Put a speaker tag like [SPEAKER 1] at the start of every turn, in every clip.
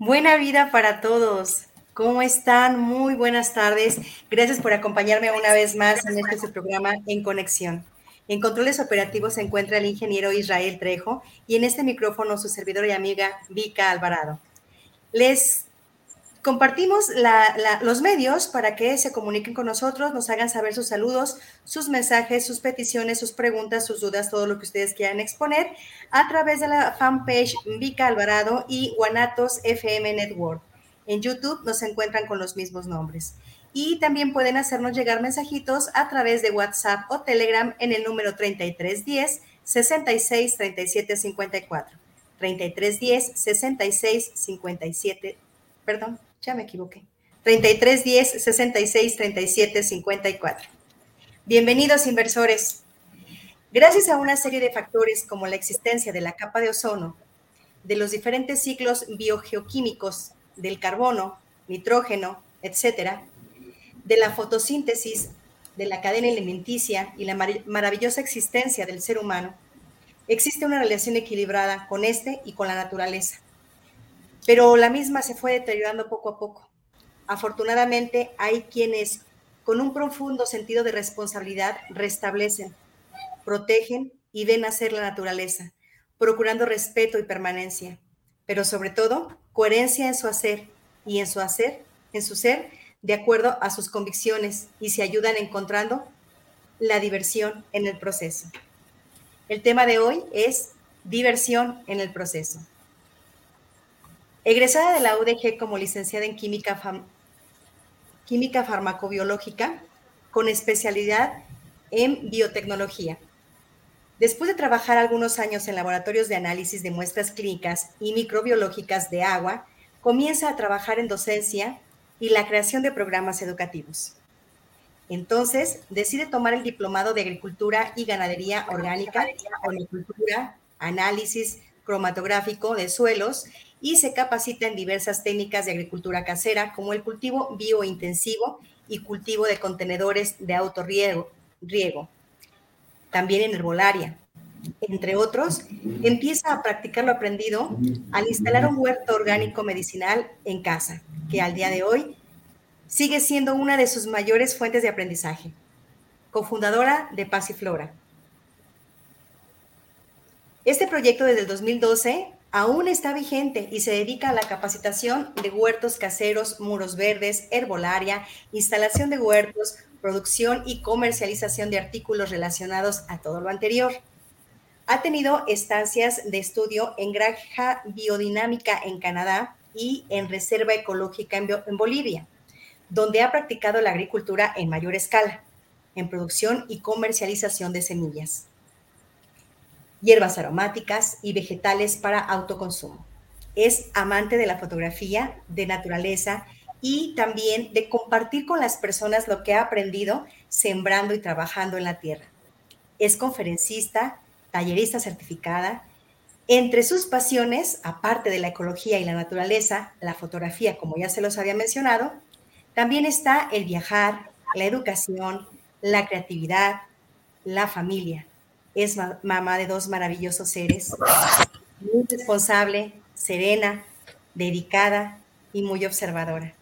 [SPEAKER 1] Buena vida para todos. ¿Cómo están? Muy buenas tardes. Gracias por acompañarme una vez más en este programa En Conexión. En controles operativos se encuentra el ingeniero Israel Trejo y en este micrófono su servidora y amiga Vika Alvarado. Les Compartimos los medios para que se comuniquen con nosotros, nos hagan saber sus saludos, sus mensajes, sus peticiones, sus preguntas, sus dudas, todo lo que ustedes quieran exponer a través de la fanpage Vika Alvarado y Guanatos FM Network. En YouTube nos encuentran con los mismos nombres. Y también pueden hacernos llegar mensajitos a través de WhatsApp o Telegram en el número 3310 66 37 54. 3310 66 57, perdón, ya me equivoqué. 33 10 66 37 54. Bienvenidos inversores. Gracias a una serie de factores como la existencia de la capa de ozono, de los diferentes ciclos biogeoquímicos del carbono, nitrógeno, etcétera, de la fotosíntesis, de la cadena alimenticia y la maravillosa existencia del ser humano, existe una relación equilibrada con este y con la naturaleza pero la misma se fue deteriorando poco a poco. Afortunadamente hay quienes con un profundo sentido de responsabilidad restablecen, protegen y ven nacer la naturaleza, procurando respeto y permanencia, pero sobre todo coherencia en su hacer y en su hacer, en su ser, de acuerdo a sus convicciones y se ayudan encontrando la diversión en el proceso. El tema de hoy es diversión en el proceso. Egresada de la UDG como licenciada en química, química farmacobiológica con especialidad en biotecnología. Después de trabajar algunos años en laboratorios de análisis de muestras clínicas y microbiológicas de agua, comienza a trabajar en docencia y la creación de programas educativos. Entonces, decide tomar el diplomado de Agricultura y Ganadería Orgánica, Agricultura, Análisis Cromatográfico de Suelos y se capacita en diversas técnicas de agricultura casera, como el cultivo biointensivo y cultivo de contenedores de autorriego, riego. también en herbolaria. Entre otros, empieza a practicar lo aprendido al instalar un huerto orgánico medicinal en casa, que al día de hoy sigue siendo una de sus mayores fuentes de aprendizaje. Cofundadora de Paz y Flora. Este proyecto desde el 2012 aún está vigente y se dedica a la capacitación de huertos caseros, muros verdes, herbolaria, instalación de huertos, producción y comercialización de artículos relacionados a todo lo anterior. Ha tenido estancias de estudio en granja biodinámica en Canadá y en reserva ecológica en, Bolivia, donde ha practicado la agricultura en mayor escala, en producción y comercialización de semillas hierbas aromáticas y vegetales para autoconsumo. Es amante de la fotografía, de naturaleza y también de compartir con las personas lo que ha aprendido sembrando y trabajando en la tierra. Es conferencista, tallerista certificada. Entre sus pasiones, aparte de la ecología y la naturaleza, la fotografía, como ya se los había mencionado, también está el viajar, la educación, la creatividad, la familia es mamá de dos maravillosos seres, muy responsable, serena, dedicada y muy observadora.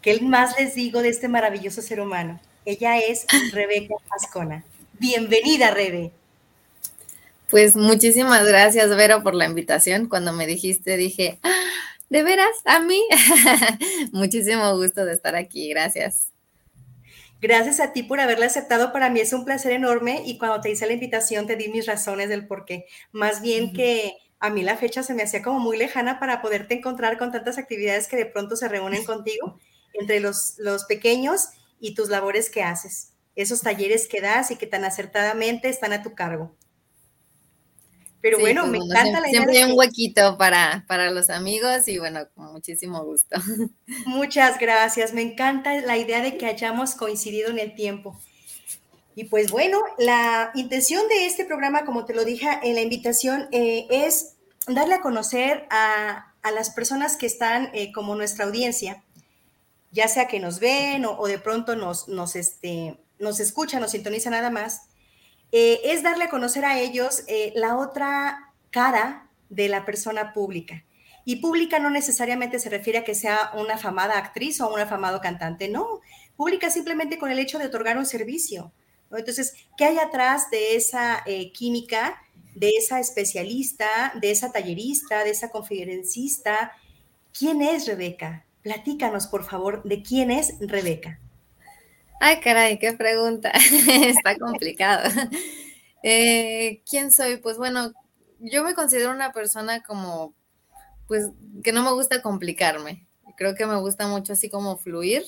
[SPEAKER 1] ¿Qué más les digo de este maravilloso ser humano? Ella es Rebeca Ascona. Bienvenida, Rebe.
[SPEAKER 2] Pues muchísimas gracias, Vero, por la invitación. Cuando me dijiste, dije, ah, ¿de veras? ¿A mí? Muchísimo gusto de estar aquí. Gracias.
[SPEAKER 1] Gracias a ti por haberla aceptado. Para mí es un placer enorme y cuando te hice la invitación te di mis razones del por qué. Más bien que a mí la fecha se me hacía como muy lejana para poderte encontrar con tantas actividades que de pronto se reúnen contigo entre los, los pequeños y tus labores que haces, esos talleres que das y que tan acertadamente están a tu cargo. Pero bueno, pues, me encanta
[SPEAKER 2] la idea. Siempre hay un huequito para, para los amigos y bueno, con muchísimo gusto.
[SPEAKER 1] Muchas gracias. Me encanta la idea de que hayamos coincidido en el tiempo. Y pues bueno, la intención de este programa, como te lo dije en la invitación, eh, es darle a conocer a, las personas que están eh, como nuestra audiencia, ya sea que nos ven o, de pronto nos, nos, este, nos escuchan, nos sintonizan nada más, eh, es darle a conocer a ellos eh, la otra cara de la persona pública. Y pública no necesariamente se refiere a que sea una afamada actriz o un afamado cantante, no. Pública simplemente con el hecho de otorgar un servicio. Entonces, ¿qué hay atrás de esa eh, química, de esa especialista, de esa tallerista, de esa conferencista? ¿Quién es Rebeca? Platícanos, por favor, de quién es Rebeca.
[SPEAKER 2] Ay, caray, qué pregunta. Está complicado. Eh, ¿Quién soy? Pues bueno, yo me considero una persona como, pues, que no me gusta complicarme. Creo que me gusta mucho así como fluir.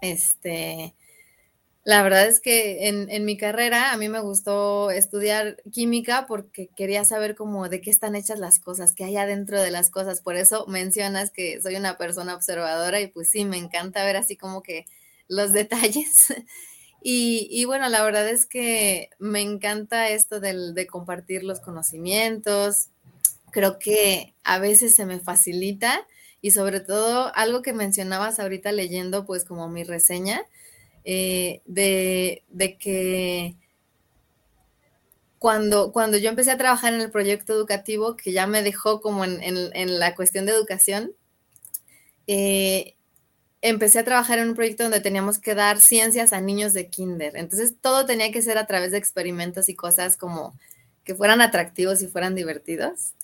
[SPEAKER 2] Este, la verdad es que en, en, mi carrera a mí me gustó estudiar química porque quería saber cómo de qué están hechas las cosas, qué hay adentro de las cosas. Por eso mencionas que soy una persona observadora y pues sí, me encanta ver así como que los detalles. Y, bueno, la verdad es que me encanta esto del, de compartir los conocimientos. Creo que a veces se me facilita y sobre todo algo que mencionabas ahorita leyendo, pues como mi reseña, eh, de, que cuando, cuando yo empecé a trabajar en el proyecto educativo, que ya me dejó como en, en, la cuestión de educación, eh, empecé a trabajar en un proyecto donde teníamos que dar ciencias a niños de kinder. Entonces todo tenía que ser a través de experimentos y cosas como que fueran atractivos y fueran divertidos.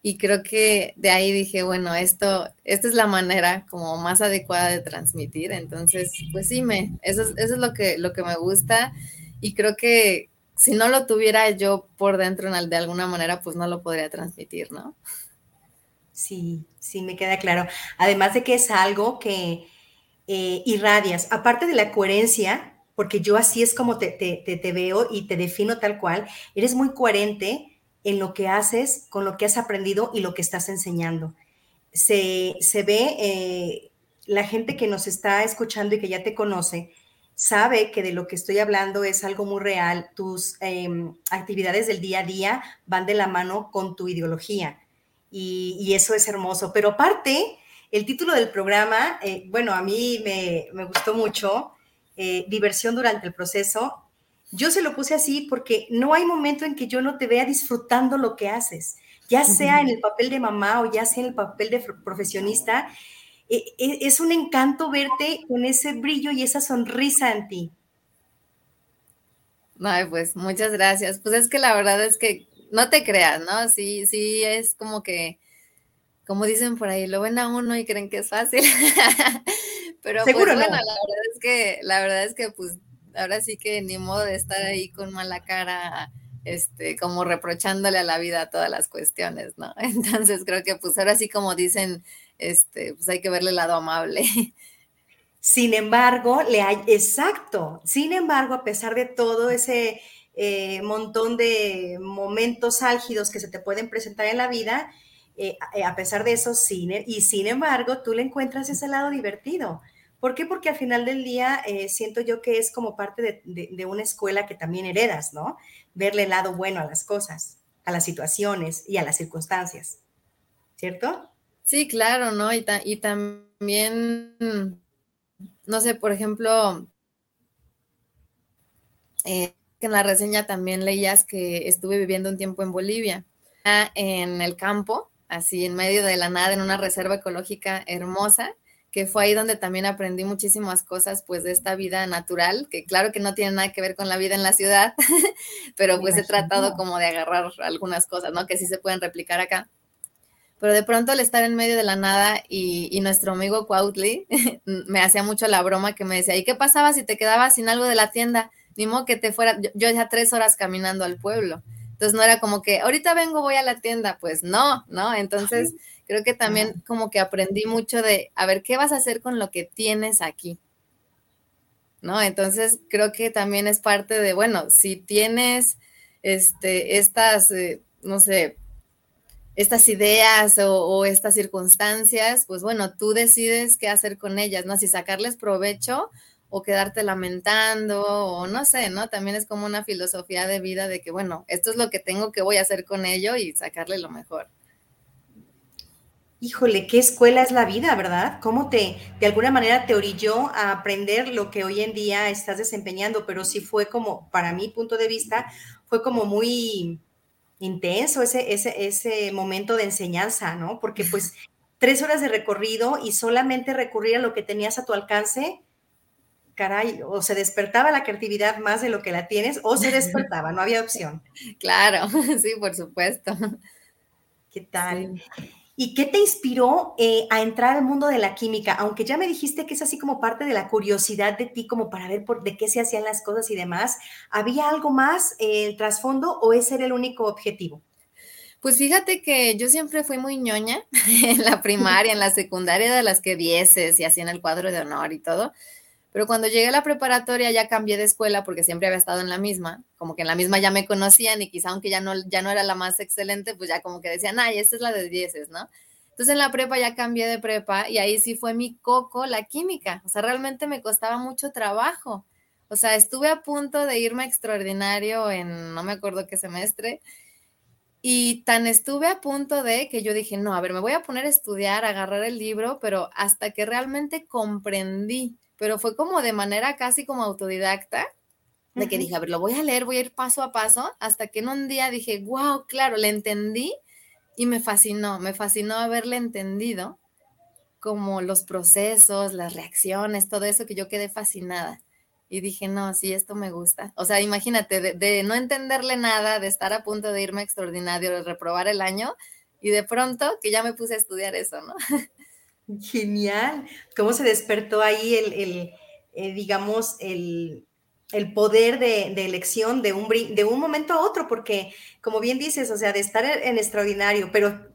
[SPEAKER 2] Y creo que de ahí dije, bueno, esto, esta es la manera como más adecuada de transmitir. Entonces, pues sí, me, eso, es, eso es lo que, lo que me gusta. Y creo que si no lo tuviera yo por dentro de alguna manera, pues no lo podría transmitir, ¿no?
[SPEAKER 1] Sí, sí, me queda claro. Además de que es algo que, eh, irradias, aparte de la coherencia, porque yo así es como te, te, veo y te defino tal cual, eres muy coherente en lo que haces, con lo que has aprendido y lo que estás enseñando. Se, ve, eh, la gente que nos está escuchando y que ya te conoce, sabe que de lo que estoy hablando es algo muy real. Tus em, actividades del día a día van de la mano con tu ideología y, y eso es hermoso. Pero aparte, el título del programa, eh, bueno, a mí me, gustó mucho, eh, diversión durante el proceso. Yo se lo puse así porque no hay momento en que yo no te vea disfrutando lo que haces, ya sea en el papel de mamá o ya sea en el papel de profesionista. Eh, es un encanto verte con ese brillo y esa sonrisa en ti.
[SPEAKER 2] Ay, pues muchas gracias. Pues es que la verdad es que no te creas, ¿no? Sí, sí, es como que como dicen por ahí, lo ven a uno y creen que es fácil. Pero pues, bueno, la verdad es que, la verdad es que pues ahora sí que ni modo de estar ahí con mala cara, este, como reprochándole a la vida todas las cuestiones, ¿no? Entonces creo que pues ahora sí como dicen, este, pues hay que verle el lado amable.
[SPEAKER 1] Sin embargo, le hay, exacto, sin embargo, a pesar de todo ese eh, montón de momentos álgidos que se te pueden presentar en la vida, eh, eh, a pesar de eso, y sin embargo, tú le encuentras ese lado divertido. ¿Por qué? Porque al final del día eh, siento yo que es como parte de, una escuela que también heredas, ¿no? Verle el lado bueno a las cosas, a las situaciones y a las circunstancias, ¿cierto?
[SPEAKER 2] Sí, claro, ¿no? Y, y también, no sé, por ejemplo, en la reseña también leías que estuve viviendo un tiempo en Bolivia, en el campo, así en medio de la nada, en una reserva ecológica hermosa, que fue ahí donde también aprendí muchísimas cosas, pues, de esta vida natural, que claro que no tiene nada que ver con la vida en la ciudad, pero pues he tratado como de agarrar algunas cosas, ¿no? Que sí se pueden replicar acá. pero de pronto al estar en medio de la nada y, nuestro amigo Cuautli me hacía mucho la broma que me decía, ¿y qué pasaba si te quedabas sin algo de la tienda? Ni modo que te fuera, yo, yo ya tres horas caminando al pueblo. Entonces no era como que ahorita vengo, voy a la tienda, pues no, ¿no? Entonces creo que también como que aprendí mucho de, a ver, ¿qué vas a hacer con lo que tienes aquí? ¿No? Entonces creo que también es parte de, bueno, si tienes este, estas, eh, no sé, estas ideas o, o, estas circunstancias, pues bueno, tú decides qué hacer con ellas, ¿no? Si sacarles provecho o quedarte lamentando o no sé, ¿no? También es como una filosofía de vida de que, bueno, esto es lo que tengo que voy a hacer con ello y sacarle lo mejor.
[SPEAKER 1] Híjole, qué escuela es la vida, ¿verdad? ¿Cómo te, de alguna manera, te orilló a aprender lo que hoy en día estás desempeñando? Pero sí fue como, para mi punto de vista, fue como muy intenso ese, ese, ese momento de enseñanza, ¿no? Porque pues tres horas de recorrido y solamente recurrir a lo que tenías a tu alcance, caray, o se despertaba la creatividad más de lo que la tienes, o se despertaba, no había opción.
[SPEAKER 2] Claro, sí, por supuesto.
[SPEAKER 1] ¿Qué tal? ¿Y qué te inspiró eh, a entrar al mundo de la química? Aunque ya me dijiste que es así como parte de la curiosidad de ti, como para ver por, de qué se hacían las cosas y demás, ¿había algo más eh, el trasfondo o ese era el único objetivo?
[SPEAKER 2] Pues fíjate que yo siempre fui muy ñoña en la primaria, en la secundaria, de las que vieses y hacían el cuadro de honor y todo. Pero cuando llegué a la preparatoria ya cambié de escuela porque siempre había estado en la misma, como que en la misma ya me conocían y quizá aunque ya no, ya no era la más excelente, pues ya como que decían, ay, esta es la de dieces, ¿no? Entonces en la prepa ya cambié de prepa y ahí sí fue mi coco la química, o sea, realmente me costaba mucho trabajo. O sea, estuve a punto de irme extraordinario en no me acuerdo qué semestre. Y tan estuve a punto de que yo dije, no, a ver, me voy a poner a estudiar, a agarrar el libro, pero hasta que realmente comprendí pero fue como de manera casi como autodidacta, de que dije, a ver, lo voy a leer, voy a ir paso a paso, hasta que en un día dije, wow, claro, le entendí y me fascinó, me fascinó haberle entendido como los procesos, las reacciones, todo eso que yo quedé fascinada. Y dije, no, sí, esto me gusta. O sea, imagínate, de, de no entenderle nada, de estar a punto de irme extraordinario, de reprobar el año, y de pronto que ya me puse a estudiar eso, ¿no?
[SPEAKER 1] Genial. ¿Cómo se despertó ahí el, eh, digamos, el, poder de, elección de un, de un momento a otro? Porque, como bien dices, o sea, de estar en, extraordinario, pero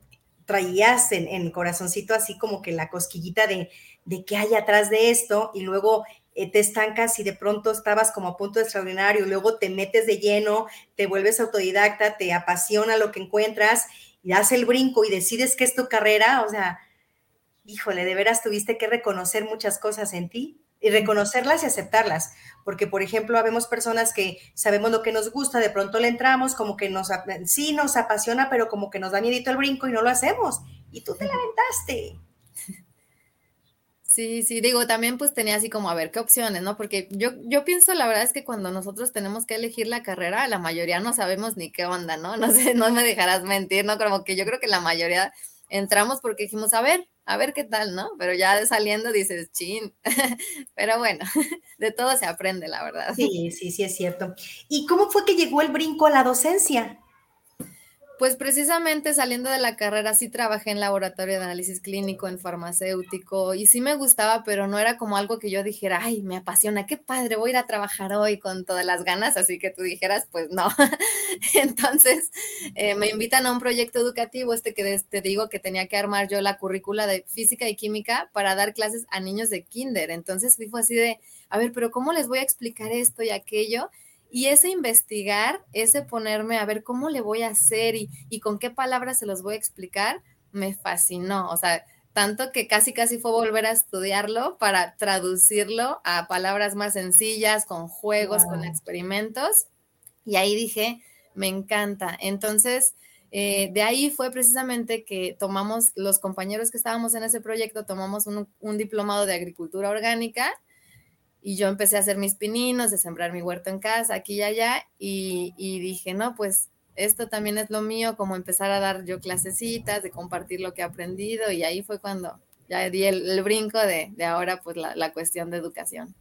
[SPEAKER 1] traías en, en, corazoncito así como que la cosquillita de, de qué hay atrás de esto y luego eh, te estancas y de pronto estabas como a punto de extraordinario, luego te metes de lleno, te vuelves autodidacta, te apasiona lo que encuentras y das el brinco y decides que es tu carrera, o sea, híjole, de veras tuviste que reconocer muchas cosas en ti y reconocerlas y aceptarlas, porque por ejemplo, habemos personas que sabemos lo que nos gusta, de pronto le entramos, como que nos, sí nos apasiona, pero como que nos da miedito el brinco y no lo hacemos, y tú te lamentaste.
[SPEAKER 2] Sí, sí, digo, también pues tenía así como a ver qué opciones, ¿no? Porque yo, yo pienso, la verdad es que cuando nosotros tenemos que elegir la carrera, la mayoría no sabemos ni qué onda, ¿no? No sé, no me dejarás mentir, ¿no? Como que yo creo que la mayoría entramos porque dijimos, a ver, a ver qué tal, ¿no? Pero ya saliendo dices, chin. Pero bueno, de todo se aprende, la verdad.
[SPEAKER 1] Sí, sí, sí, es cierto. ¿Y cómo fue que llegó el brinco a la docencia?
[SPEAKER 2] Pues precisamente saliendo de la carrera sí trabajé en laboratorio de análisis clínico, en farmacéutico, y sí me gustaba, pero no era como algo que yo dijera, ay, me apasiona, qué padre, voy a ir a trabajar hoy con todas las ganas, así que tú dijeras, pues no. Entonces eh, me invitan a un proyecto educativo, este que te digo que tenía que armar yo la currícula de física y química para dar clases a niños de kinder. Entonces fui así de, a ver, pero ¿cómo les voy a explicar esto y aquello? Y ese investigar, ese ponerme a ver cómo le voy a hacer y, y con qué palabras se los voy a explicar, me fascinó. O sea, tanto que casi casi fue volver a estudiarlo para traducirlo a palabras más sencillas, con juegos, con experimentos. Y ahí dije, me encanta. Entonces, eh, de ahí fue precisamente que tomamos, los compañeros que estábamos en ese proyecto, tomamos un, un diplomado de agricultura orgánica y yo empecé a hacer mis pininos, de sembrar mi huerto en casa, aquí y allá, y, dije, no, pues esto también es lo mío, como empezar a dar yo clasecitas, de compartir lo que he aprendido, y ahí fue cuando ya di el, brinco de, ahora, pues la, la, cuestión de educación.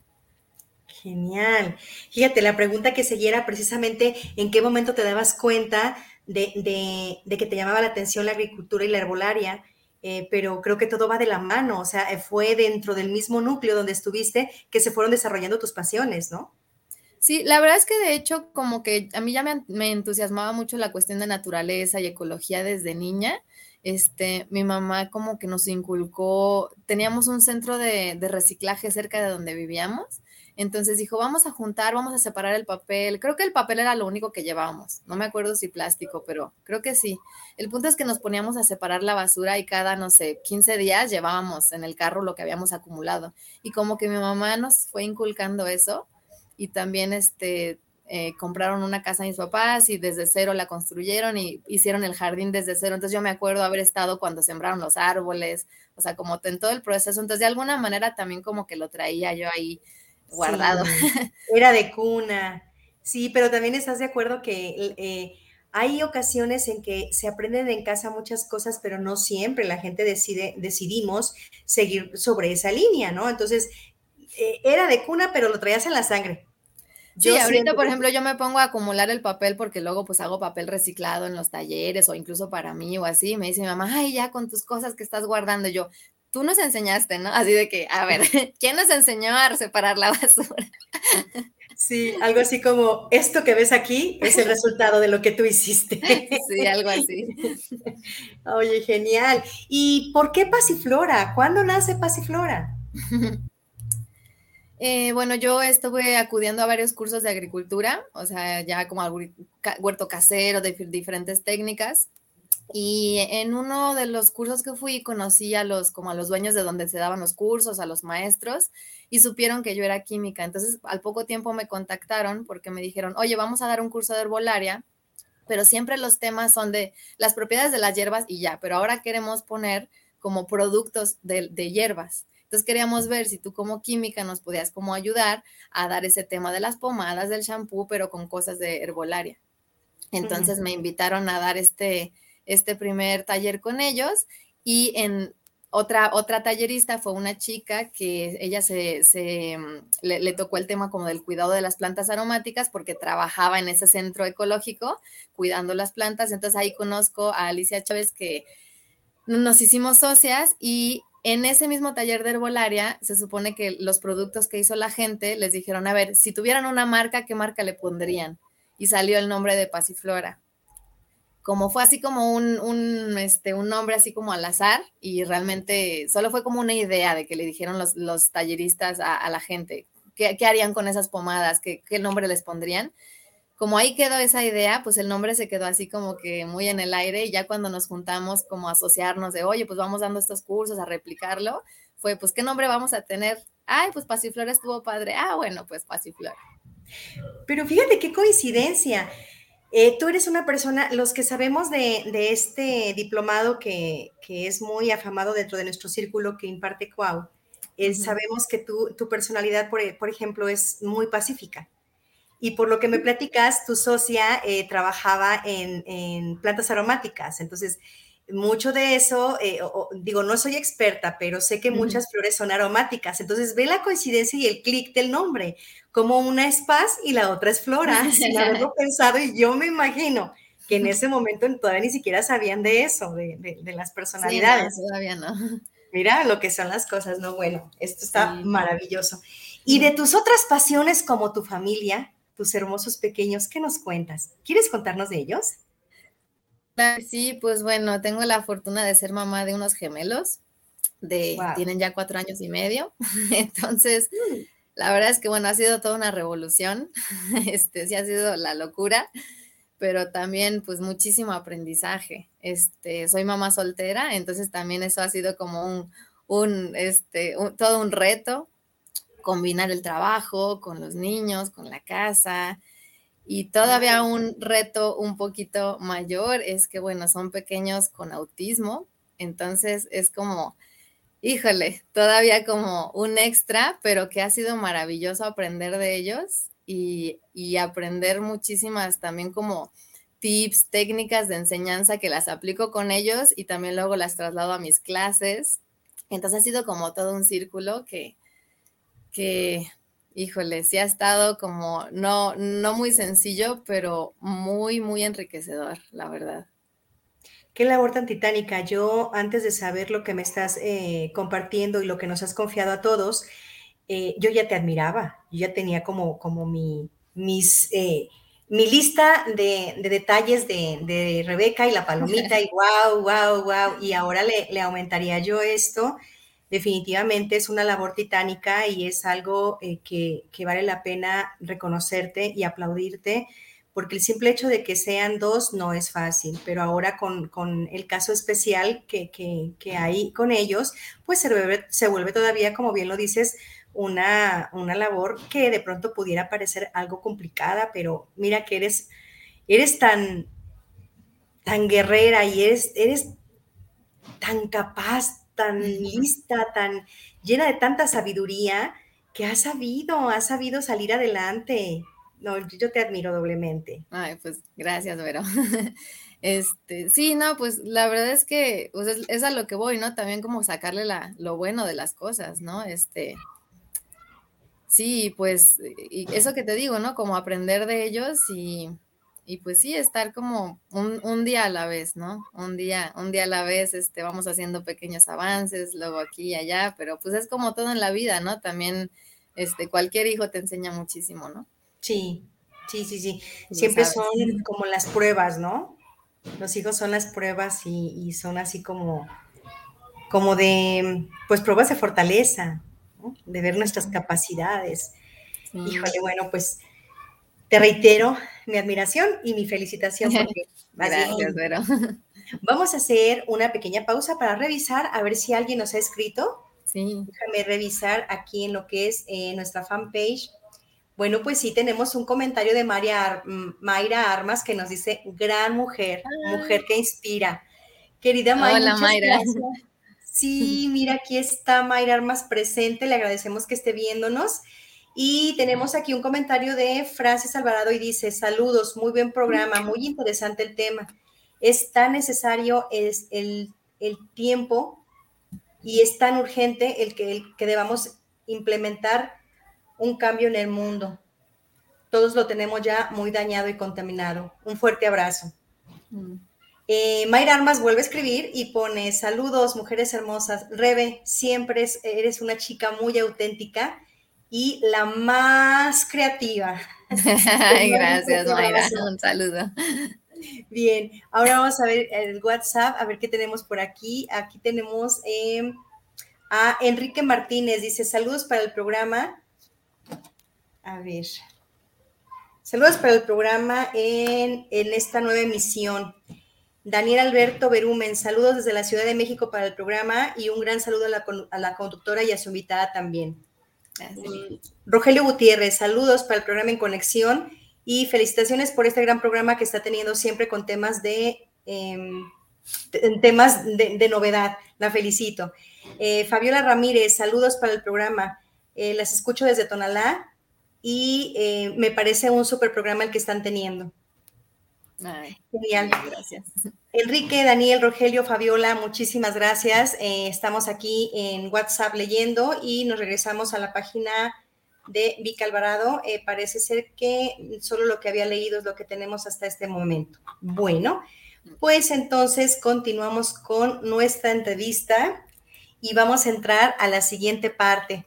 [SPEAKER 1] Genial. Fíjate, la pregunta que seguía era precisamente en qué momento te dabas cuenta de, que te llamaba la atención la agricultura y la herbolaria, eh, pero creo que todo va de la mano, o sea, eh, fue dentro del mismo núcleo donde estuviste que se fueron desarrollando tus pasiones, ¿no?
[SPEAKER 2] Sí, la verdad es que de hecho como que a mí ya me, entusiasmaba mucho la cuestión de naturaleza y ecología desde niña. Este, mi mamá como que nos inculcó, teníamos un centro de, de reciclaje cerca de donde vivíamos entonces dijo, vamos a juntar, vamos a separar el papel. Creo que el papel era lo único que llevábamos. No me acuerdo si plástico, pero creo que sí. El punto es que nos poníamos a separar la basura y cada, no sé, 15 días llevábamos en el carro lo que habíamos acumulado. Y como que mi mamá nos fue inculcando eso y también este, eh, compraron una casa a mis papás y desde cero la construyeron y hicieron el jardín desde cero. Entonces yo me acuerdo haber estado cuando sembraron los árboles, o sea, como en todo el proceso. Entonces de alguna manera también como que lo traía yo ahí guardado.
[SPEAKER 1] era de cuna. Sí, pero también estás de acuerdo que eh, hay ocasiones en que se aprenden en casa muchas cosas, pero no siempre la gente decide, decidimos seguir sobre esa línea, ¿no? Entonces, eh, era de cuna, pero lo traías en la sangre.
[SPEAKER 2] Sí, ahorita, por ejemplo, yo me pongo a acumular el papel porque luego pues hago papel reciclado en los talleres o incluso para mí o así. Me dice mi mamá, ay, ya con tus cosas que estás guardando. yo, tú nos enseñaste, ¿no? Así de que, a ver, ¿quién nos enseñó a separar la basura?
[SPEAKER 1] Sí, algo así como, esto que ves aquí es el resultado de lo que tú hiciste.
[SPEAKER 2] Sí, algo así.
[SPEAKER 1] Oye, genial. ¿Y por qué Pasiflora? ¿Cuándo nace Pasiflora?
[SPEAKER 2] Eh, bueno, yo estuve acudiendo a varios cursos de agricultura, o sea, ya como huerto casero, de diferentes técnicas. Y en uno de los cursos que fui conocí a los como a los dueños de donde se daban los cursos, a los maestros y supieron que yo era química. Entonces, al poco tiempo me contactaron porque me dijeron, "Oye, vamos a dar un curso de herbolaria, pero siempre los temas son de las propiedades de las hierbas y ya, pero ahora queremos poner como productos de, de hierbas." Entonces queríamos ver si tú como química nos podías como ayudar a dar ese tema de las pomadas, del shampoo, pero con cosas de herbolaria. Entonces me invitaron a dar este, este primer taller con ellos y en otra, otra tallerista fue una chica que ella se, se mm, le, tocó el tema como del cuidado de las plantas aromáticas porque trabajaba en ese centro ecológico cuidando las plantas. Entonces ahí conozco a Alicia Chávez que nos hicimos socias y en ese mismo taller de herbolaria se supone que los productos que hizo la gente les dijeron, a ver, si tuvieran una marca, ¿qué marca le pondrían? Y salió el nombre de Pasiflora como fue así como un, este, un nombre así como al azar y realmente solo fue como una idea de que le dijeron los, talleristas a, la gente ¿qué, harían con esas pomadas, ¿Qué, qué nombre les pondrían. Como ahí quedó esa idea, pues el nombre se quedó así como que muy en el aire y ya cuando nos juntamos como asociarnos de, oye, pues vamos dando estos cursos a replicarlo, fue, pues, ¿qué nombre vamos a tener? Ay, pues Pasiflora estuvo padre. Ah, bueno, pues Pasiflora.
[SPEAKER 1] Pero fíjate qué coincidencia. Eh, tú eres una persona, los que sabemos de, este diplomado que, es muy afamado dentro de nuestro círculo que imparte Cuau, eh, sabemos que tu personalidad, por, ejemplo, es muy pacífica. Y por lo que me platicas, tu socia eh, trabajaba en, en, plantas aromáticas. Entonces, mucho de eso, eh, digo, no soy experta, pero sé que muchas flores son aromáticas. Entonces ve la coincidencia y el clic del nombre, como una es paz y la otra es flora, sin haberlo pensado. Y yo me imagino que en ese momento todavía ni siquiera sabían de eso, de, las personalidades.
[SPEAKER 2] todavía no.
[SPEAKER 1] Mira lo que son las cosas, ¿no? Bueno, esto está maravilloso. Y de tus otras pasiones como tu familia, tus hermosos pequeños, ¿qué nos cuentas? ¿Quieres contarnos de ellos?
[SPEAKER 2] Sí, pues bueno, tengo la fortuna de ser mamá de unos gemelos, de, tienen ya cuatro años y medio, entonces mm. la verdad es que bueno, ha sido toda una revolución, este sí ha sido la locura, pero también pues muchísimo aprendizaje. Este, soy mamá soltera, entonces también eso ha sido como un, un este, todo un reto, combinar el trabajo con los niños, con la casa, y todavía un reto un poquito mayor es que, bueno, son pequeños con autismo, entonces es como, híjole, todavía como un extra, pero que ha sido maravilloso aprender de ellos y, aprender muchísimas también como tips, técnicas de enseñanza que las aplico con ellos y también luego las traslado a mis clases. Entonces ha sido como todo un círculo que, que híjole, sí ha estado como no, no muy sencillo, pero muy, muy enriquecedor, la verdad.
[SPEAKER 1] Qué labor tan titánica. Yo, antes de saber lo que me estás eh, compartiendo y lo que nos has confiado a todos, eh, yo ya te admiraba. Yo ya tenía como, como mi, mis, eh, mi lista de, detalles de, Rebeca y la palomita y wow, wow, wow. Y ahora le, le, aumentaría yo esto. Definitivamente es una labor titánica y es algo que, que vale la pena reconocerte y aplaudirte porque el simple hecho de que sean dos no es fácil, pero ahora con, el caso especial que, hay con ellos, pues se vuelve, se vuelve, todavía, como bien lo dices, una, una, labor que de pronto pudiera parecer algo complicada, pero mira que eres, eres tan, tan guerrera y eres, eres tan capaz, tan lista, tan llena de tanta sabiduría que has sabido, has sabido salir adelante no, yo te admiro doblemente.
[SPEAKER 2] Ay, pues gracias, Vero. Este, sí, no, pues la verdad es que pues, es, a lo que voy, ¿no? También como sacarle la, lo bueno de las cosas, ¿no? Este, sí, pues, y eso que te digo, ¿no? Como aprender de ellos y, y pues sí, estar como un, un, día a la vez, ¿no? Un día, un día a la vez, este, vamos haciendo pequeños avances, luego aquí y allá, pero pues es como todo en la vida, ¿no? También, este, cualquier hijo te enseña muchísimo, ¿no?
[SPEAKER 1] Sí, sí, sí, sí. Siempre son como las pruebas, ¿no? Los hijos son las pruebas y, son así como, como de, pues pruebas de fortaleza, ¿no? de ver nuestras capacidades. Híjole, bueno, pues te reitero mi admiración y mi felicitación.
[SPEAKER 2] Gracias, Vero.
[SPEAKER 1] Vamos a hacer una pequeña pausa para revisar a ver si alguien nos ha escrito.
[SPEAKER 2] Sí.
[SPEAKER 1] Déjame revisar aquí en lo que es eh, nuestra fanpage bueno, pues sí, tenemos un comentario de María Mayra Armas que nos dice, gran mujer, mujer que inspira. Querida Mayra.
[SPEAKER 2] Hola, Mayra.
[SPEAKER 1] Sí, mira, aquí está Mayra Armas presente, le agradecemos que esté viéndonos. Y tenemos aquí un comentario de Francis Alvarado y dice, saludos, muy buen programa, muy interesante el tema. Es tan necesario es el, tiempo y es tan urgente el que, el que debamos implementar un cambio en el mundo. Todos lo tenemos ya muy dañado y contaminado. Un fuerte abrazo. Mm. Eh, Mayra Armas vuelve a escribir y pone, saludos, mujeres hermosas. Rebe, siempre eres una chica muy auténtica y la más creativa.
[SPEAKER 2] Gracias, Mayra. Un saludo.
[SPEAKER 1] Bien, ahora vamos a ver el WhatsApp, a ver qué tenemos por aquí. Aquí tenemos eh, a Enrique Martínez, dice, saludos para el programa. A ver. Saludos para el programa en, esta nueva emisión. Daniel Alberto Berumen, saludos desde la Ciudad de México para el programa y un gran saludo a la, conductora y a su invitada también. Rogelio Gutiérrez, saludos para el programa En Conexión y felicitaciones por este gran programa que está teniendo siempre con temas de, em, temas de, novedad. La felicito. Eh, Fabiola Ramírez, saludos para el programa. Eh, las escucho desde Tonalá y eh, me parece un super programa el que están teniendo.
[SPEAKER 2] Genial. Gracias.
[SPEAKER 1] Enrique, Daniel, Rogelio, Fabiola, muchísimas gracias. Eh, estamos aquí en WhatsApp leyendo y nos regresamos a la página de Vic Alvarado. Eh, parece ser que solo lo que había leído es lo que tenemos hasta este momento. Bueno, pues entonces continuamos con nuestra entrevista y vamos a entrar a la siguiente parte.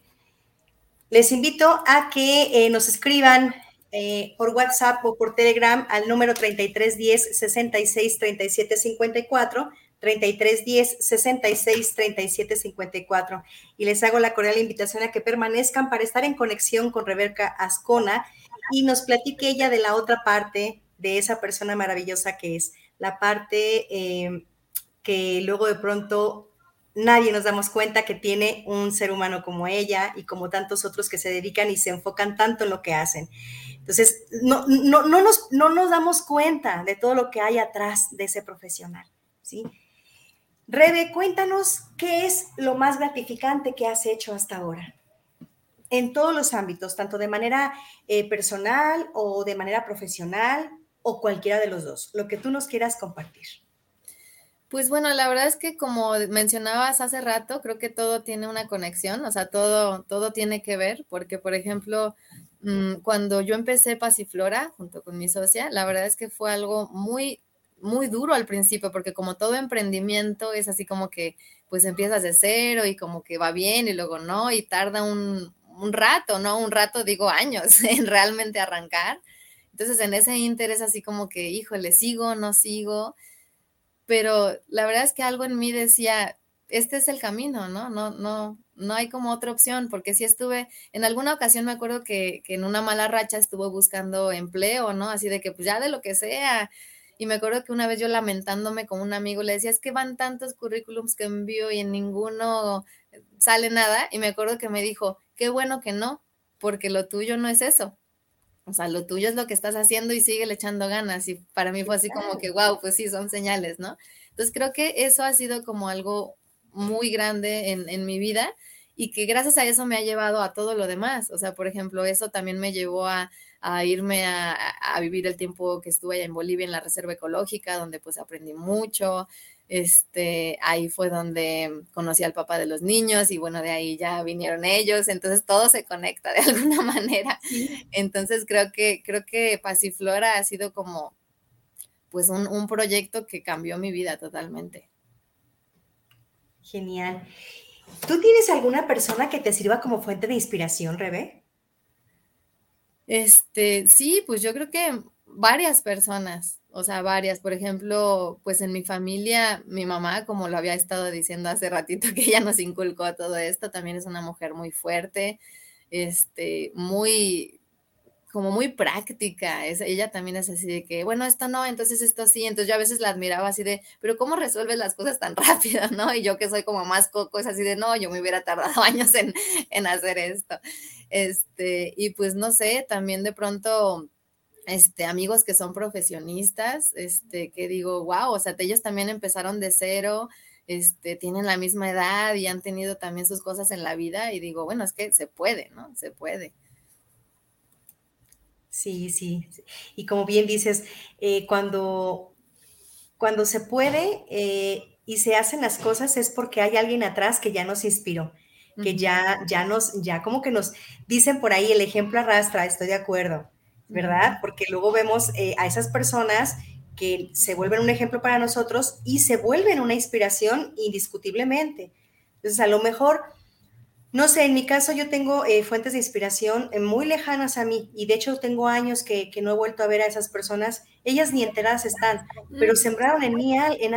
[SPEAKER 1] Les invito a que eh, nos escriban eh, por WhatsApp o por Telegram al número 3310 66 37 54, 3310 66 37 54. Y les hago la cordial invitación a que permanezcan para estar en conexión con Rebeca Ascona y nos platique ella de la otra parte de esa persona maravillosa que es, la parte eh, que luego de pronto nadie nos damos cuenta que tiene un ser humano como ella y como tantos otros que se dedican y se enfocan tanto en lo que hacen. Entonces, no, no, no, nos, no nos damos cuenta de todo lo que hay atrás de ese profesional, ¿sí? Rebe, cuéntanos qué es lo más gratificante que has hecho hasta ahora en todos los ámbitos, tanto de manera eh, personal o de manera profesional o cualquiera de los dos, lo que tú nos quieras compartir.
[SPEAKER 2] Pues bueno, la verdad es que como mencionabas hace rato, creo que todo tiene una conexión, o sea, todo, todo tiene que ver, porque por ejemplo, mm, cuando yo empecé Pasiflora junto con mi socia, la verdad es que fue algo muy, muy duro al principio, porque como todo emprendimiento es así como que pues empiezas de cero y como que va bien y luego no, y tarda un, un rato, ¿no? Un rato, digo años en realmente arrancar. Entonces en ese interés así como que, híjole, sigo, no sigo pero la verdad es que algo en mí decía, este es el camino, ¿no? No, no, no hay como otra opción, porque si estuve, en alguna ocasión me acuerdo que, que, en una mala racha estuvo buscando empleo, ¿no? Así de que pues ya de lo que sea. Y me acuerdo que una vez yo lamentándome con un amigo le decía, es que van tantos currículums que envío y en ninguno sale nada. Y me acuerdo que me dijo, qué bueno que no, porque lo tuyo no es eso. O sea, lo tuyo es lo que estás haciendo y sigue echando ganas. Y para mí fue así como que, wow, pues sí, son señales, ¿no? Entonces creo que eso ha sido como algo muy grande en, en mi vida y que gracias a eso me ha llevado a todo lo demás. O sea, por ejemplo, eso también me llevó a, a irme a, a, vivir el tiempo que estuve allá en Bolivia en la Reserva Ecológica, donde pues aprendí mucho. Este, ahí fue donde conocí al papá de los niños y bueno, de ahí ya vinieron ellos, entonces todo se conecta de alguna manera. Entonces creo que, creo que Pasiflora ha sido como pues un, un proyecto que cambió mi vida totalmente.
[SPEAKER 1] Genial. ¿Tú tienes alguna persona que te sirva como fuente de inspiración, Rebe?
[SPEAKER 2] Este, sí, pues yo creo que varias personas o sea, varias. Por ejemplo, pues en mi familia, mi mamá, como lo había estado diciendo hace ratito, que ella nos inculcó todo esto, también es una mujer muy fuerte, este, muy, como muy práctica. Es, ella también es así de que, bueno, esto no, entonces esto sí. Entonces yo a veces la admiraba así de, pero ¿cómo resuelves las cosas tan rápido, no? Y yo que soy como más coco, es así de, no, yo me hubiera tardado años en, en hacer esto. Este, y pues no sé, también de pronto este, amigos que son profesionistas, este, que digo, wow, o sea, ellos también empezaron de cero, este, tienen la misma edad y han tenido también sus cosas en la vida y digo, bueno, es que se puede, ¿no? Se puede.
[SPEAKER 1] Sí, sí. Y como bien dices, eh, cuando, cuando se puede eh, y se hacen las cosas es porque hay alguien atrás que ya nos inspiró, que ya, ya nos, ya como que nos dicen por ahí, el ejemplo arrastra, estoy de acuerdo ¿verdad? Porque luego vemos eh, a esas personas que se vuelven un ejemplo para nosotros y se vuelven una inspiración indiscutiblemente. Entonces, a lo mejor, no sé, en mi caso yo tengo eh, fuentes de inspiración eh, muy lejanas a mí y de hecho tengo años que, que, no he vuelto a ver a esas personas. Ellas ni enteradas están, pero sembraron en mí, en,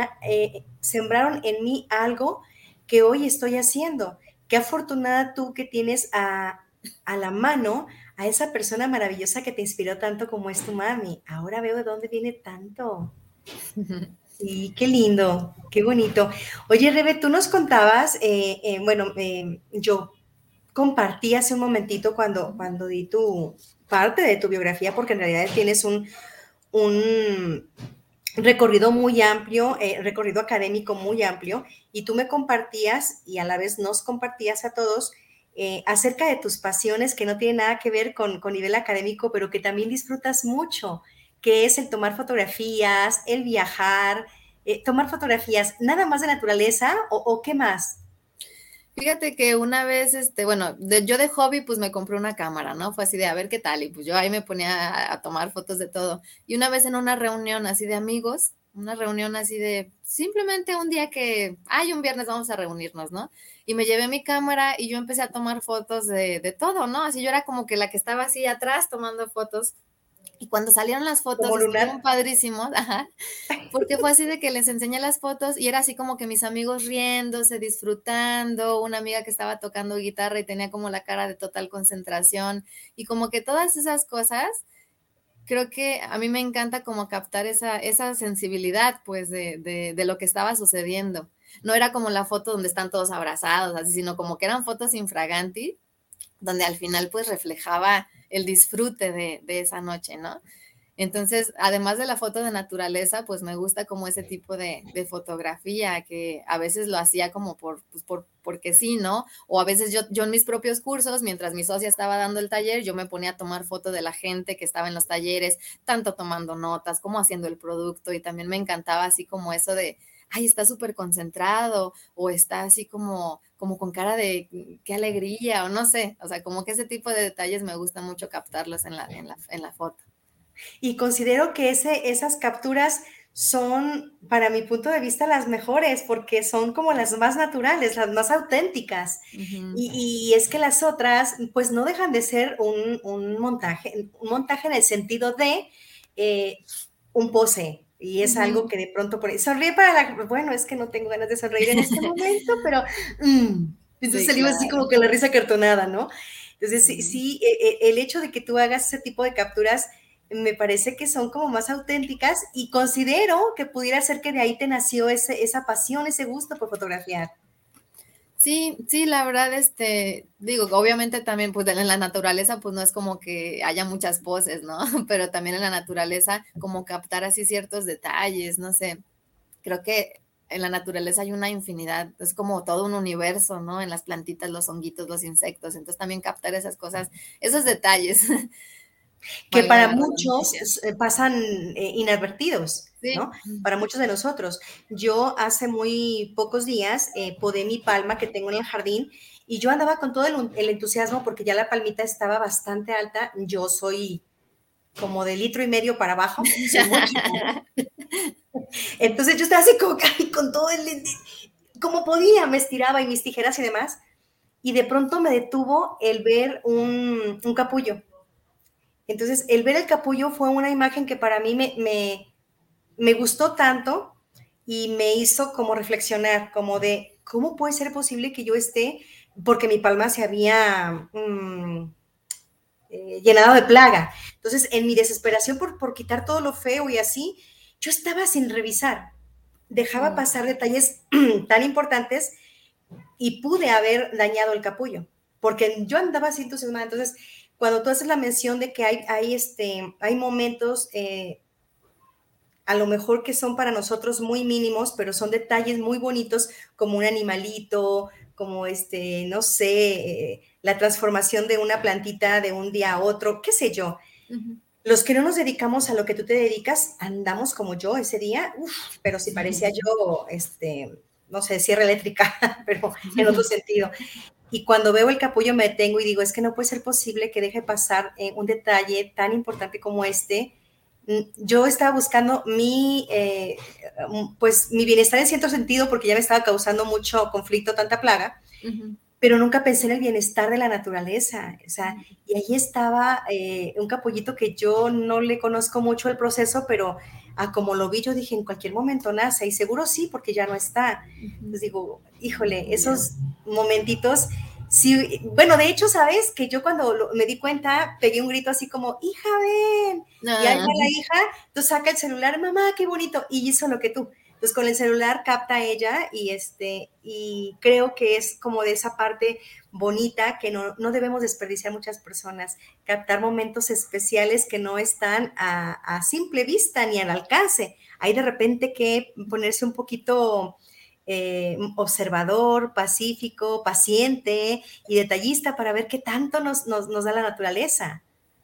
[SPEAKER 1] sembraron en mí algo que hoy estoy haciendo. Qué afortunada tú que tienes a, a la mano a esa persona maravillosa que te inspiró tanto como es tu mami. Ahora veo de dónde viene tanto. Sí, qué lindo, qué bonito. Oye, Rebe, tú nos contabas, eh, eh, bueno, eh, yo compartí hace un momentito cuando, cuando di tu parte de tu biografía, porque en realidad tienes un, un recorrido muy amplio, recorrido académico muy amplio, y tú me compartías y a la vez nos compartías a todos eh, acerca de tus pasiones que no tienen nada que ver con, con nivel académico, pero que también disfrutas mucho, que es el tomar fotografías, el viajar, eh, tomar fotografías, nada más de naturaleza o, o, qué más?
[SPEAKER 2] Fíjate que una vez, este, bueno, yo de hobby, pues me compré una cámara, ¿no? Fue así de a ver qué tal, y pues yo ahí me ponía a, a tomar fotos de todo. Y una vez en una reunión así de amigos, una reunión así de simplemente un día que, ay, un viernes vamos a reunirnos, ¿no? Y me llevé mi cámara y yo empecé a tomar fotos de, de todo, ¿no? Así yo era como que la que estaba así atrás tomando fotos. Y cuando salieron las fotos, fueron padrísimos, ajá, porque fue así de que les enseñé las fotos y era así como que mis amigos riéndose, disfrutando, una amiga que estaba tocando guitarra y tenía como la cara de total concentración y como que todas esas cosas creo que a mí me encanta como captar esa, esa sensibilidad, pues, de, de, de, lo que estaba sucediendo. No era como la foto donde están todos abrazados, así, sino como que eran fotos infraganti, donde al final, pues, reflejaba el disfrute de, de esa noche, ¿no? Entonces, además de la foto de naturaleza, pues me gusta como ese tipo de, de fotografía, que a veces lo hacía como por, pues por, porque sí, ¿no? O a veces yo, yo en mis propios cursos, mientras mi socia estaba dando el taller, yo me ponía a tomar foto de la gente que estaba en los talleres, tanto tomando notas como haciendo el producto, y también me encantaba así como eso de, ay, está súper concentrado o está así como, como con cara de mm, qué alegría o no sé, o sea, como que ese tipo de detalles me gusta mucho captarlos en la, en la, en la foto.
[SPEAKER 1] Y considero que ese, esas capturas son, para mi punto de vista, las mejores porque son como las más naturales, las más auténticas. y, es que las otras, pues no dejan de ser un, montaje, un montaje en el sentido de eh, un pose. Y es algo que de pronto por sonríe para la, bueno, es que no tengo ganas de sonreír en este momento, pero mm, entonces sí, así como que la risa cartonada, ¿no? Entonces, sí, sí, e, e, el hecho de que tú hagas ese tipo de capturas me parece que son como más auténticas y considero que pudiera ser que de ahí te nació ese, esa pasión, ese gusto por fotografiar.
[SPEAKER 2] Sí, sí, la verdad, este, digo, obviamente también, pues en la naturaleza, pues no es como que haya muchas poses, ¿no? Pero también en la naturaleza, como captar así ciertos detalles, no sé. Creo que en la naturaleza hay una infinidad, es como todo un universo, ¿no? En las plantitas, los honguitos, los insectos, entonces también captar esas cosas, esos detalles.
[SPEAKER 1] que para muchos eh, pasan eh, inadvertidos, ¿no? Para muchos de nosotros. Yo hace muy pocos días eh, podé mi palma que tengo en el jardín y yo andaba con todo el, entusiasmo porque ya la palmita estaba bastante alta. Yo soy como de litro y medio para abajo. Entonces yo estaba así como con todo el... Como podía, me estiraba y mis tijeras y demás. Y de pronto me detuvo el ver un, un capullo entonces, el ver el capullo fue una imagen que para mí me, me, gustó tanto y me hizo como reflexionar, como de, ¿cómo puede ser posible que yo esté, porque mi palma se había mm, eh, llenado de plaga? Entonces, en mi desesperación por, por quitar todo lo feo y así, yo estaba sin revisar, dejaba mm. pasar detalles tan importantes y pude haber dañado el capullo, porque yo andaba así entusiasmada. Entonces, cuando tú haces la mención de que hay, hay, este, hay momentos, eh, a lo mejor que son para nosotros muy mínimos, pero son detalles muy bonitos, como un animalito, como este, no sé, la transformación de una plantita de un día a otro, qué sé yo. Los que no nos dedicamos a lo que tú te dedicas, andamos como yo ese día, pero si parecía yo, este, no sé, sierra eléctrica, pero en otro sentido. Y cuando veo el capullo me detengo y digo, es que no puede ser posible que deje pasar eh, un detalle tan importante como este. Mm, yo estaba buscando mi, eh, mm, pues, mi bienestar en cierto sentido porque ya me estaba causando mucho conflicto, tanta plaga, pero nunca pensé en el bienestar de la naturaleza. O sea, y ahí estaba eh, un capullito que yo no le conozco mucho el proceso, pero a como lo vi, yo dije, en cualquier momento nace, y seguro sí, porque ya no está. Entonces digo, híjole, esos momentitos, sí, bueno, de hecho, ¿sabes? Que yo cuando me di cuenta, pegué un grito así como, hija, ven, y ahí va la hija, tú saca el celular, mamá, qué bonito, y hizo lo que tú. Pues con el celular capta ella y este y creo que es como de esa parte bonita que no, no debemos desperdiciar muchas personas, captar momentos especiales que no están a, simple vista ni al alcance. Hay de repente que ponerse un poquito eh, observador, pacífico, paciente y detallista para ver qué tanto nos, nos da la naturaleza.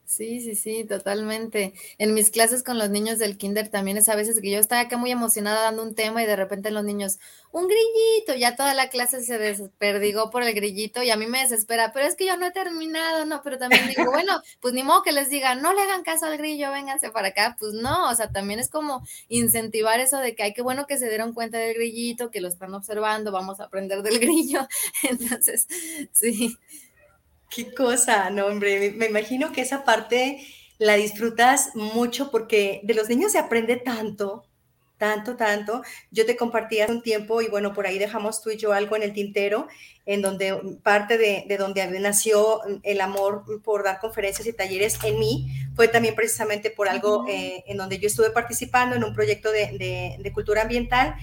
[SPEAKER 2] Sí, sí, sí, totalmente. En mis clases con los niños del kinder también es a veces que yo estaba acá muy emocionada dando un tema y de repente los niños, un grillito, ya toda la clase se desperdigó por el grillito y a mí me desespera, pero es que yo no he terminado, no, pero también digo, bueno, pues ni modo que les diga, no le hagan caso al grillo, vénganse para acá, pues no, o sea, también es como incentivar eso de que hay que bueno que se dieron cuenta del grillito, que lo están observando, vamos a aprender del grillo, entonces, sí.
[SPEAKER 1] Qué cosa, no, hombre, me imagino que esa parte la disfrutas mucho porque de los niños se aprende tanto, tanto, tanto. Yo te compartí hace un tiempo y bueno, por ahí dejamos tú y yo algo en el tintero, en donde parte de, de donde nació el amor por dar conferencias y talleres en mí fue también precisamente por algo eh, en donde yo estuve participando en un proyecto de, de cultura ambiental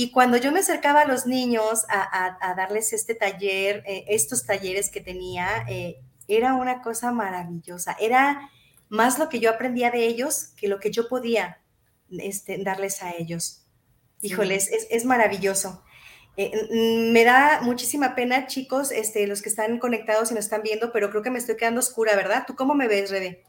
[SPEAKER 1] y cuando yo me acercaba a los niños a, darles este taller, eh, estos talleres que tenía, eh, era una cosa maravillosa. Era más lo que yo aprendía de ellos que lo que yo podía este, darles a ellos. Híjoles, es, maravilloso. Eh, me da muchísima pena, chicos, este, los que están conectados y nos están viendo, pero creo que me estoy quedando oscura, ¿verdad? ¿Tú cómo me ves, Rebe?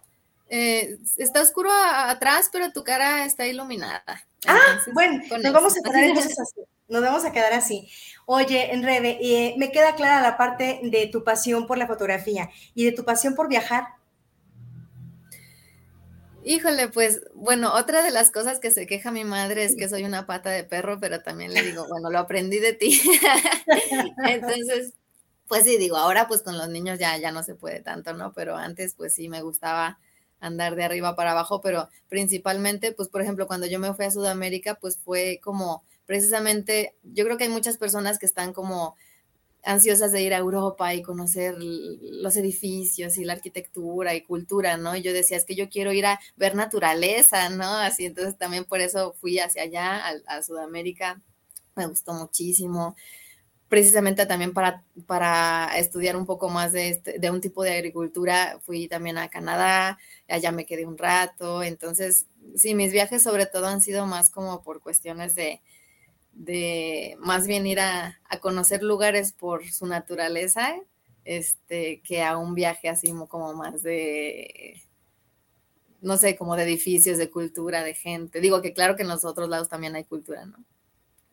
[SPEAKER 2] Eh, está oscuro atrás, pero tu cara está iluminada.
[SPEAKER 1] ah, bueno, nos vamos a quedar entonces así. Nos vamos a quedar así. Oye, Enrede, eh, me queda clara la parte de tu pasión por la fotografía y de tu pasión por viajar.
[SPEAKER 2] Híjole, pues bueno, otra de las cosas que se queja mi madre es que soy una pata de perro, pero también le digo, bueno, lo aprendí de ti. Entonces, pues sí, digo, ahora pues con los niños ya, ya no se puede tanto, ¿no? Pero antes pues sí me gustaba andar de arriba para abajo, pero principalmente, pues por ejemplo, cuando yo me fui a Sudamérica, pues fue como precisamente, yo creo que hay muchas personas que están como ansiosas de ir a Europa y conocer los edificios y la arquitectura y cultura, ¿no? Y yo decía, es que yo quiero ir a ver naturaleza, ¿no? Así, entonces también por eso fui hacia allá, a, Sudamérica, me gustó muchísimo, precisamente también para, para estudiar un poco más de, este, de un tipo de agricultura, fui también a Canadá, allá me quedé un rato, entonces, sí, mis viajes sobre todo han sido más como por cuestiones de, de más bien ir a, conocer lugares por su naturaleza, este, que a un viaje así como más de, no sé, como de edificios, de cultura, de gente. Digo que claro que en los otros lados también hay cultura, ¿no?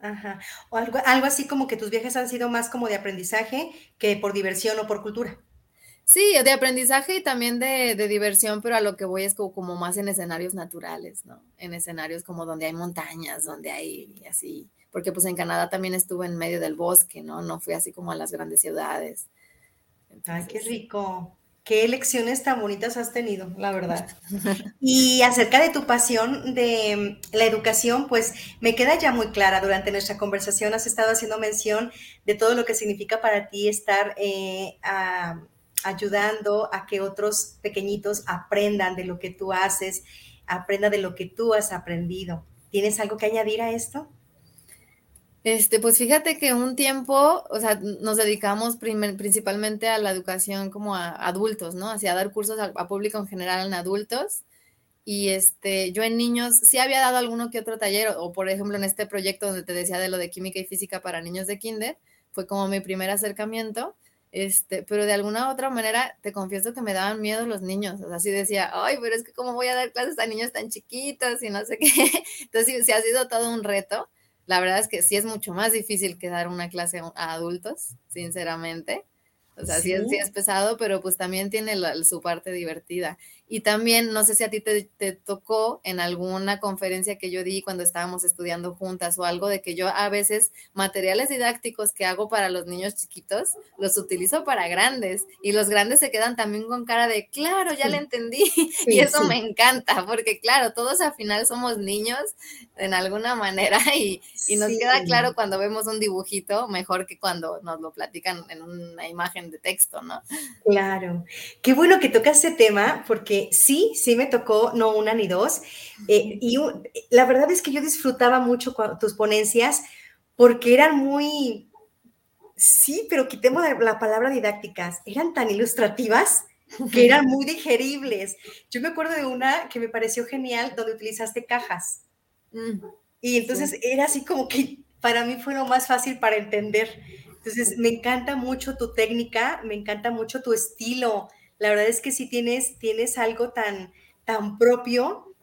[SPEAKER 1] Ajá. O algo, algo así como que tus viajes han sido más como de aprendizaje que por diversión o por cultura.
[SPEAKER 2] Sí, de aprendizaje y también de, diversión, pero a lo que voy es como, como, más en escenarios naturales, ¿no? En escenarios como donde hay montañas, donde hay así porque pues en Canadá también estuve en medio del bosque, ¿no? No fui así como a las grandes ciudades.
[SPEAKER 1] Ay, qué rico. Qué lecciones tan bonitas has tenido, la verdad. Y acerca de tu pasión de la educación, pues me queda ya muy clara. Durante nuestra conversación has estado haciendo mención de todo lo que significa para ti estar eh, ayudando a que otros pequeños aprendan de lo que tú haces, aprendan de lo que tú has aprendido. ¿Tienes algo que añadir a esto?
[SPEAKER 2] Este, pues fíjate que un tiempo, o sea, nos dedicamos principalmente a la educación como a adultos, ¿no? Hacia dar cursos a, público en general en adultos. Y este, yo en niños sí había dado alguno que otro taller, o, por ejemplo en este proyecto donde te decía de lo de química y física para niños de kinder, fue como mi primer acercamiento. Este, pero de alguna u otra manera te confieso que me daban miedo los niños, o sea, así decía, ay, pero es que cómo voy a dar clases a niños tan chiquitos y no sé qué. Entonces, sí ha sido todo un reto la verdad es que sí es mucho más difícil que dar una clase a adultos, sinceramente. O sea, sí, es, pesado, pero pues también tiene su parte divertida. Y también, no sé si a ti te, tocó en alguna conferencia que yo di cuando estábamos estudiando juntas o algo de que yo a veces materiales didácticos que hago para los niños chiquitos los utilizo para grandes y los grandes se quedan también con cara de, claro, ya le entendí. y eso me encanta porque, claro, todos al final somos niños en alguna manera y, y nos queda claro cuando vemos un dibujito mejor que cuando nos lo platican en una imagen de texto, ¿no?
[SPEAKER 1] Claro. Qué bueno que tocas ese tema porque sí, sí me tocó, no una ni dos. Eh, y la verdad es que yo disfrutaba mucho tus ponencias porque eran muy, sí, pero quitemos la palabra didácticas, eran tan ilustrativas que eran muy digeribles. Yo me acuerdo de una que me pareció genial donde utilizaste cajas. Mm, y entonces era así como que para mí fue lo más fácil para entender. Entonces, me encanta mucho tu técnica, me encanta mucho tu estilo. La verdad es que sí tienes, tienes algo tan, tan propio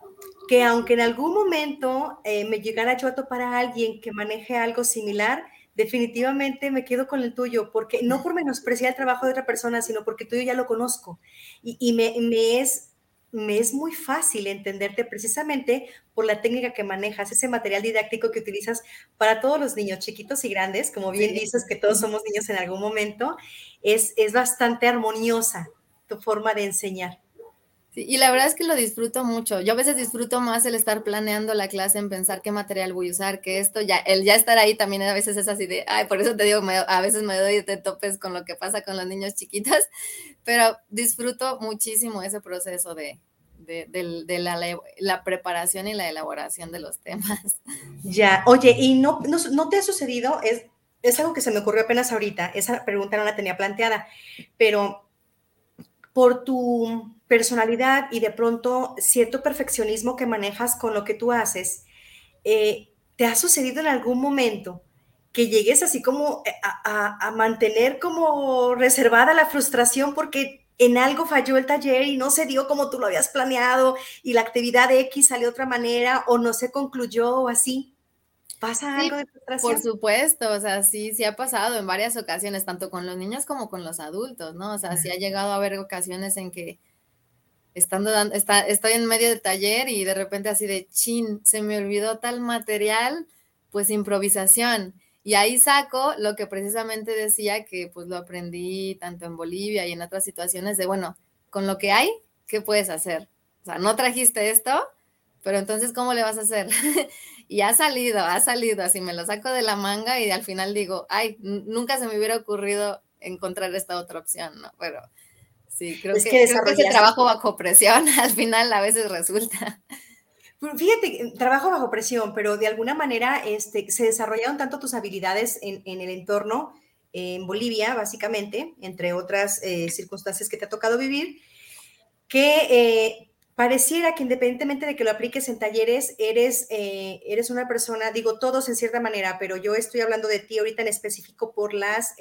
[SPEAKER 1] que aunque en algún momento eh, me llegara yo a topar a alguien que maneje algo similar, definitivamente me quedo con el tuyo, porque no por menospreciar el trabajo de otra persona, sino porque tú ya lo conozco y, y me, me, es me es muy fácil entenderte precisamente por la técnica que manejas, ese material didáctico que utilizas para todos los niños, chiquitos y grandes, como bien dices que todos somos niños en algún momento, es, es bastante armoniosa tu forma de enseñar.
[SPEAKER 2] Y la verdad es que lo disfruto mucho. Yo a veces disfruto más el estar planeando la clase, en pensar qué material voy a usar, que esto ya, el ya estar ahí también a veces es así de, ay, por eso te digo, a veces me doy de topes con lo que pasa con los niños chiquitos, pero disfruto muchísimo ese proceso de, de, la, preparación y la elaboración de los temas.
[SPEAKER 1] Ya, oye, ¿y no, no, te ha sucedido? Es, es algo que se me ocurrió apenas ahorita, esa pregunta no la tenía planteada, pero por tu personalidad y de pronto cierto perfeccionismo que manejas con lo que tú haces, eh, ¿te ha sucedido en algún momento que llegues así como a, a, mantener como reservada la frustración porque en algo falló el taller y no se dio como tú lo habías planeado y la actividad X salió de otra manera o no se concluyó o así. ¿Pasa algo de
[SPEAKER 2] frustración? Por supuesto, o sea, sí, sí ha pasado en varias ocasiones, tanto con los niños como con los adultos, ¿no? O sea, sí ha llegado a haber ocasiones en que estando está, estoy en medio del taller y de repente así de chin, se me olvidó tal material, pues improvisación. Y ahí saco lo que precisamente decía que pues lo aprendí tanto en Bolivia y en otras situaciones de, bueno, con lo que hay, ¿qué puedes hacer? O sea, no trajiste esto, pero entonces, ¿cómo le vas a hacer? y ha salido, ha salido, así me lo saco de la manga y al final digo, ay, nunca se me hubiera ocurrido encontrar esta otra opción, ¿no? Pero sí, creo, que, creo que ese trabajo bajo presión al final a veces resulta.
[SPEAKER 1] Fíjate, trabajo bajo presión, pero de alguna manera este, se desarrollaron tanto tus habilidades en, el entorno, en Bolivia, básicamente, entre otras eh, circunstancias que te ha tocado vivir, que eh, pareciera que independientemente de que lo apliques en talleres, eres, eh, eres una persona, digo todos en cierta manera, pero yo estoy hablando de ti ahorita en específico por las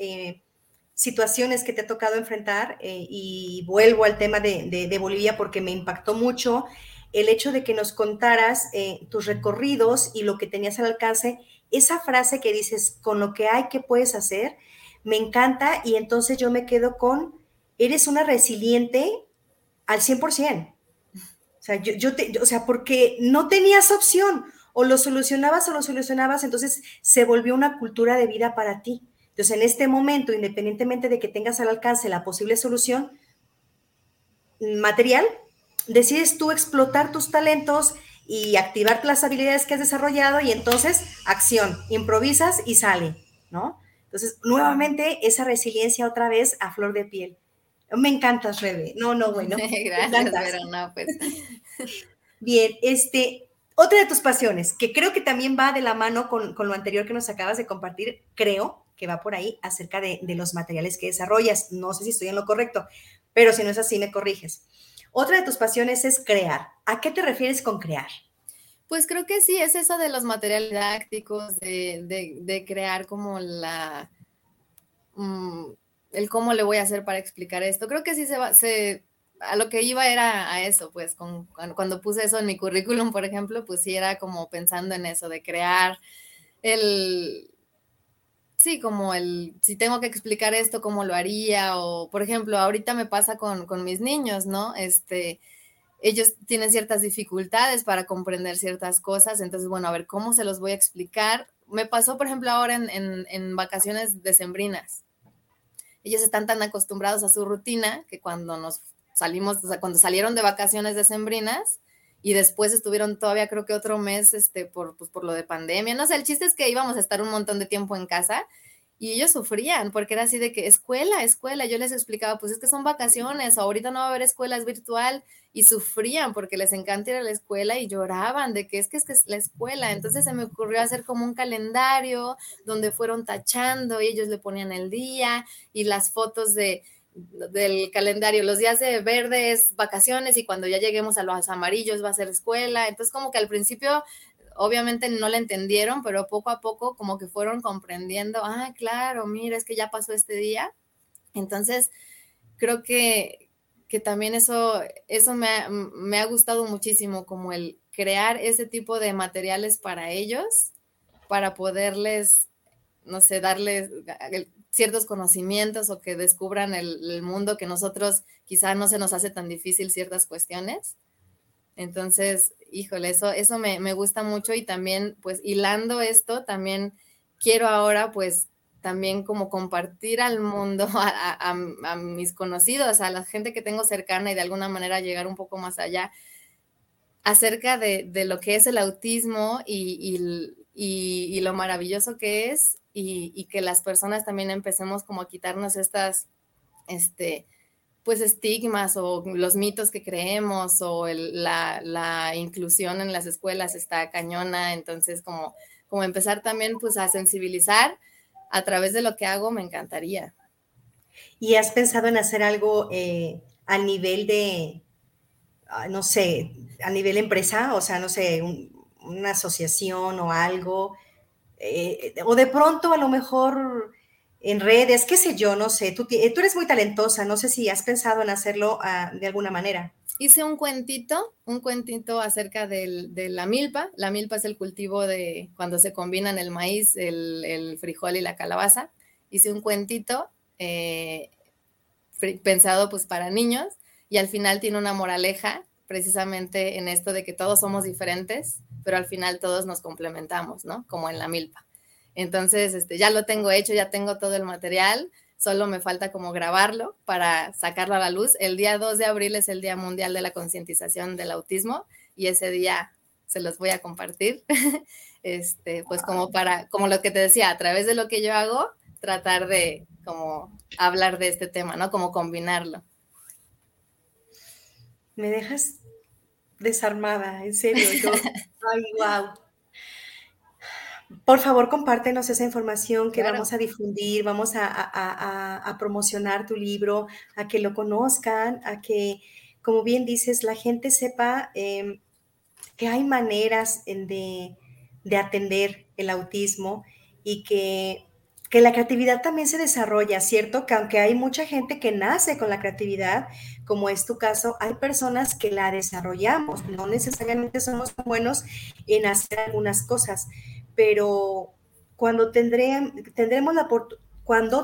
[SPEAKER 1] situaciones que te ha tocado enfrentar y vuelvo al tema de, Bolivia porque me impactó mucho el hecho de que nos contaras eh, tus recorridos y lo que tenías al alcance, esa frase que dices, con lo que hay, ¿qué puedes hacer? Me encanta y entonces yo me quedo con, eres una resiliente al 100%. O sea, yo, o sea, porque no tenías opción, o lo solucionabas o lo solucionabas, entonces se volvió una cultura de vida para ti. Entonces, en este momento, independientemente de que tengas al alcance la posible solución material, decides tú explotar tus talentos y activar las habilidades que has desarrollado y entonces acción, improvisas y sale, ¿no? Entonces, nuevamente esa resiliencia otra vez a flor de piel. Me encantas, Rebe. No, no, bueno.
[SPEAKER 2] Gracias, pero no, pues.
[SPEAKER 1] Bien, este, otra de tus pasiones, que creo que también va de la mano con, lo anterior que nos acabas de compartir, creo que va por ahí acerca de, de los materiales que desarrollas. No sé si estoy en lo correcto, pero si no es así, me corriges. Otra de tus pasiones es crear. ¿A qué te refieres con crear?
[SPEAKER 2] Pues creo que sí, es eso de los materiales didácticos, de, crear como la, mm, el cómo le voy a hacer para explicar esto. Creo que sí se va, se, a lo que iba era a eso, pues cuando puse eso en mi currículum, por ejemplo, pues sí era como pensando en eso, de crear el, Sí, como el, si tengo que explicar esto, cómo lo haría, o por ejemplo, ahorita me pasa con, mis niños, ¿no? Este, ellos tienen ciertas dificultades para comprender ciertas cosas, entonces, bueno, a ver, ¿cómo se los voy a explicar? Me pasó, por ejemplo, ahora en, en, en vacaciones decembrinas. Ellos están tan acostumbrados a su rutina que cuando nos salimos, o sea, cuando salieron de vacaciones decembrinas, y después estuvieron todavía creo que otro mes este, por, pues, por lo de pandemia. No sé, el chiste es que íbamos a estar un montón de tiempo en casa y ellos sufrían porque era así de que escuela, escuela. Yo les explicaba, pues es que son vacaciones, ahorita no va a haber escuelas virtual y sufrían porque les encanta ir a la escuela y lloraban de que es que es, que es la escuela. Entonces se me ocurrió hacer como un calendario donde fueron tachando y ellos le ponían el día y las fotos de del calendario, los días de verde es vacaciones y cuando ya lleguemos a los amarillos va a ser escuela. Entonces como que al principio obviamente no le entendieron, pero poco a poco como que fueron comprendiendo, ah, claro, mira, es que ya pasó este día. Entonces creo que, que también eso, eso me ha, me ha gustado muchísimo, como el crear ese tipo de materiales para ellos, para poderles no sé, darles ciertos conocimientos o que descubran el, mundo que nosotros quizá no se nos hace tan difícil ciertas cuestiones. Entonces, híjole, eso, eso me, gusta mucho y también, pues, hilando esto, también quiero ahora, pues, también como compartir al mundo, a, mis conocidos, a la gente que tengo cercana y de alguna manera llegar un poco más allá acerca de, lo que es el autismo y, y, lo maravilloso que es y, que las personas también empecemos como a quitarnos estas, este, pues estigmas o los mitos que creemos o la, inclusión en las escuelas está cañona, entonces como, como empezar también pues a sensibilizar a través de lo que hago me encantaría.
[SPEAKER 1] ¿Y has pensado en hacer algo eh, a nivel de, ah, no sé, a nivel empresa, o sea, no sé, una asociación o algo? Eh, o de pronto a lo mejor en redes, qué sé yo, no sé. Tú, tú eres muy talentosa, no sé si has pensado en hacerlo ah, de alguna manera.
[SPEAKER 2] Hice un cuentito, un cuentito acerca de la milpa. La milpa es el cultivo de cuando se combinan el maíz, el, frijol y la calabaza. Hice un cuentito eh, pensado pues para niños y al final tiene una moraleja precisamente en esto de que todos somos diferentes, pero al final todos nos complementamos, ¿no? Como en la milpa. Entonces, este, ya lo tengo hecho, ya tengo todo el material, solo me falta como grabarlo para sacarlo a la luz. El día 2 de abril es el Día Mundial de la Concientización del Autismo y ese día se los voy a compartir, este, pues como para, como lo que te decía, a través de lo que yo hago, tratar de como hablar de este tema, ¿no? Como combinarlo.
[SPEAKER 1] Me dejas desarmada, en serio. Yo, ay, wow. Por favor, compártenos esa información que vamos a difundir, vamos a, promocionar tu libro, a que lo conozcan, a que, como bien dices, la gente sepa em, que hay maneras de, de, atender el autismo y que, que la creatividad también se desarrolla, ¿cierto? Que aunque hay mucha gente que nace con la creatividad, como es tu caso, hay personas que la desarrollamos, no necesariamente somos buenos en hacer algunas cosas pero cuando tendremos la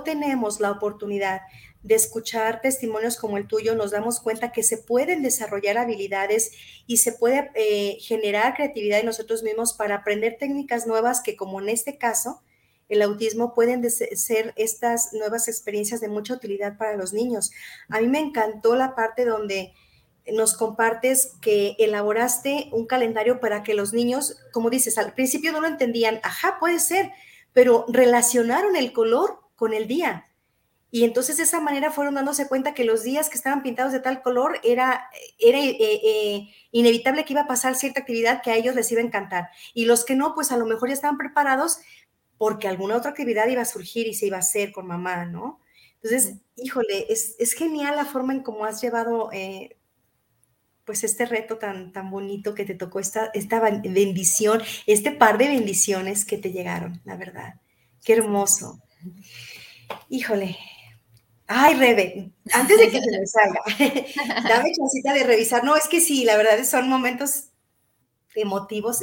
[SPEAKER 1] tenemos la oportunidad de escuchar testimonios como el tuyo, nos damos cuenta que se pueden desarrollar habilidades y se puede eh, generar creatividad en nosotros mismos para aprender técnicas nuevas que, como en este caso, el autismo pueden ser estas nuevas experiencias de mucha utilidad para los niños. A mí me encantó la parte donde nos compartes que elaboraste un calendario para que los niños, como dices, al principio no lo entendían, ajá, puede ser, pero relacionaron el color con el día. Y entonces de esa manera fueron dándose cuenta que los días que estaban pintados de tal color era, era eh, eh, inevitable que iba a pasar cierta actividad que a ellos les iba a encantar. Y los que no, pues a lo mejor ya estaban preparados porque alguna otra actividad iba a surgir y se iba a hacer con mamá, ¿no? Entonces, híjole, es, genial la forma en cómo has llevado eh, pues este reto tan, tan bonito que te tocó, esta, esta bendición, este par de bendiciones que te llegaron, la verdad. Qué hermoso. Híjole. Ay, Rebe, antes de que se me salga, dame chancita de revisar. No, es que sí, la verdad son momentos emotivos.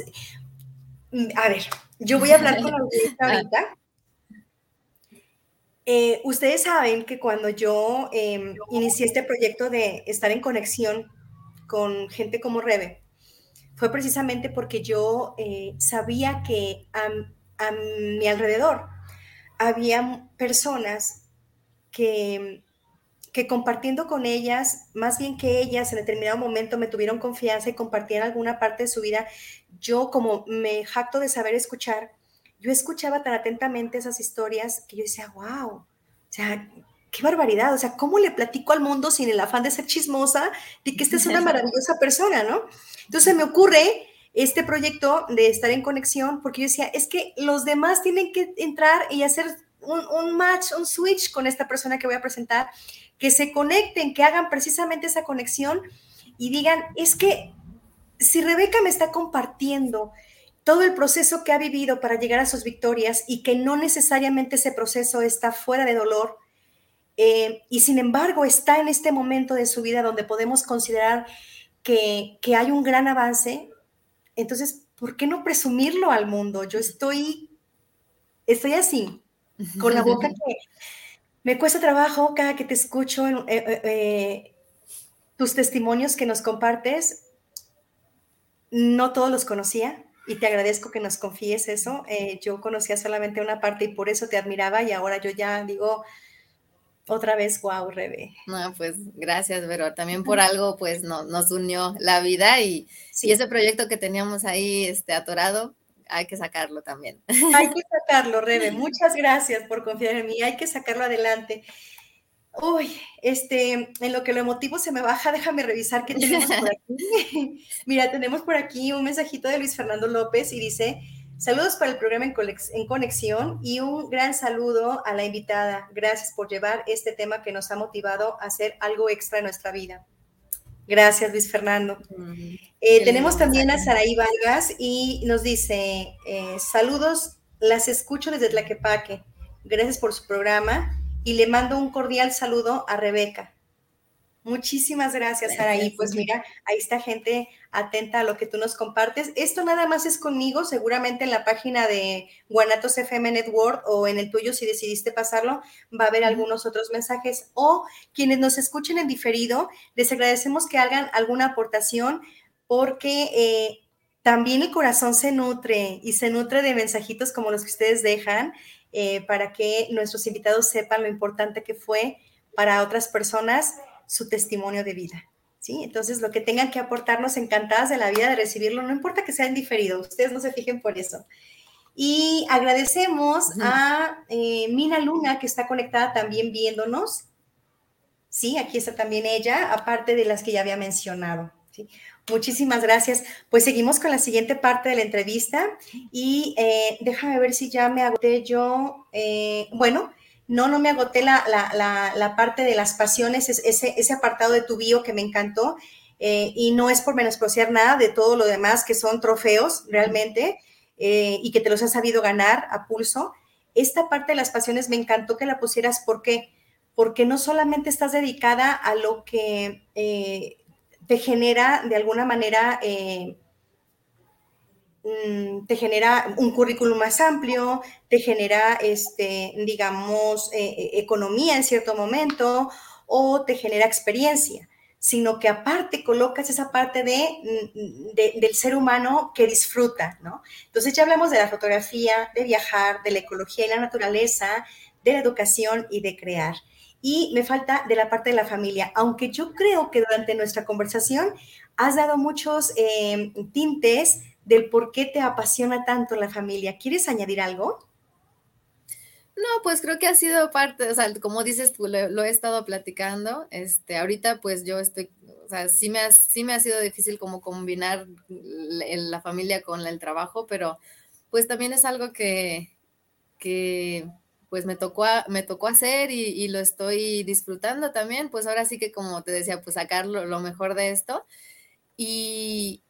[SPEAKER 1] A ver, yo voy a hablar con la audiencia ahorita. Eh, ustedes saben que cuando yo em, inicié este proyecto de estar en conexión con gente como Rebe fue precisamente porque yo eh, sabía que a, mi alrededor había personas que, que compartiendo con ellas, más bien que ellas en determinado momento me tuvieron confianza y compartían alguna parte de su vida, yo como me jacto de saber escuchar, yo escuchaba tan atentamente esas historias que yo decía, wow, o sea, qué barbaridad, o sea, ¿cómo le platico al mundo sin el afán de ser chismosa de que esta es una maravillosa persona, ¿no? Entonces me ocurre este proyecto de estar en conexión porque yo decía, es que los demás tienen que entrar y hacer un, match, un switch con esta persona que voy a presentar, que se conecten, que hagan precisamente esa conexión y digan, es que si Rebeca me está compartiendo todo el proceso que ha vivido para llegar a sus victorias y que no necesariamente ese proceso está fuera de dolor, eh, y sin embargo está en este momento de su vida donde podemos considerar que, hay un gran avance, entonces, ¿por qué no presumirlo al mundo? Yo estoy, estoy así, con la boca que me cuesta trabajo cada que te escucho eh, eh, tus testimonios que nos compartes. No todos los conocía y te agradezco que nos confíes eso. yo conocía solamente una parte y por eso te admiraba y ahora yo ya digo, otra vez, wow, Rebe.
[SPEAKER 2] No, pues gracias, pero también por algo, pues no, nos unió la vida y, si ese proyecto que teníamos ahí este, atorado, hay que sacarlo también.
[SPEAKER 1] Hay que sacarlo, Rebe. Muchas gracias por confiar en mí. Hay que sacarlo adelante. Uy, este, en lo que lo emotivo se me baja, déjame revisar qué tenemos por aquí. Mira, tenemos por aquí un mensajito de Luis Fernando López y dice, Saludos para el programa en Conexión y un gran saludo a la invitada. Gracias por llevar este tema que nos ha motivado a hacer algo extra en nuestra vida. Gracias, Luis Fernando. Eh, tenemos también a Saraí Vargas y nos dice, eh, saludos, las escucho desde Tlaquepaque. gracias por su programa y le mando un cordial saludo a Rebeca. Muchísimas gracias, Saraí. Pues mira, ahí está gente atenta a lo que tú nos compartes. Esto nada más es conmigo, seguramente en la página de Guanatos FM Network o en el tuyo, si decidiste pasarlo, va a haber algunos otros mensajes. O quienes nos escuchen en diferido, les agradecemos que hagan alguna aportación porque eh, también el corazón se nutre y se nutre de mensajitos como los que ustedes dejan eh, para que nuestros invitados sepan lo importante que fue para otras personas su testimonio de vida. ¿sí? Entonces, lo que tengan que aportarnos, encantadas de la vida de recibirlo, no importa que sea en diferido, ustedes no se fijen por eso. Y agradecemos a eh, Mina Luna, que está conectada también viéndonos. Sí, aquí está también ella, aparte de las que ya había mencionado. ¿sí? Muchísimas gracias. Pues seguimos con la siguiente parte de la entrevista y eh, déjame ver si ya me agoté yo. Eh, bueno, no, no me agoté la, parte de las pasiones, ese, ese, apartado de tu bio que me encantó. Eh, y no es por menospreciar nada de todo lo demás que son trofeos realmente eh, y que te los has sabido ganar a pulso. Esta parte de las pasiones me encantó que la pusieras porque, porque no solamente estás dedicada a lo que te genera de alguna manera Mm, te genera un currículum más amplio, te genera, este, digamos, eh, eh, economía en cierto momento o te genera experiencia, sino que aparte colocas esa parte mm, de, del ser humano que disfruta, ¿no? Entonces ya hablamos de la fotografía, de viajar, de la ecología y la naturaleza, de la educación y de crear. Y me falta de la parte de la familia, aunque yo creo que durante nuestra conversación has dado muchos eh, tintes del por qué te apasiona tanto la familia. ¿Quieres añadir algo?
[SPEAKER 2] No, pues creo que ha sido parte, o sea, como dices tú, lo, he estado platicando. Este, ahorita pues yo estoy, o sea, sí me ha, sí me ha sido difícil como combinar la, familia con el trabajo, pero pues también es algo que, que pues me tocó, me tocó hacer y, lo estoy disfrutando también. Pues ahora sí que como te decía, pues sacar lo mejor de esto. Y,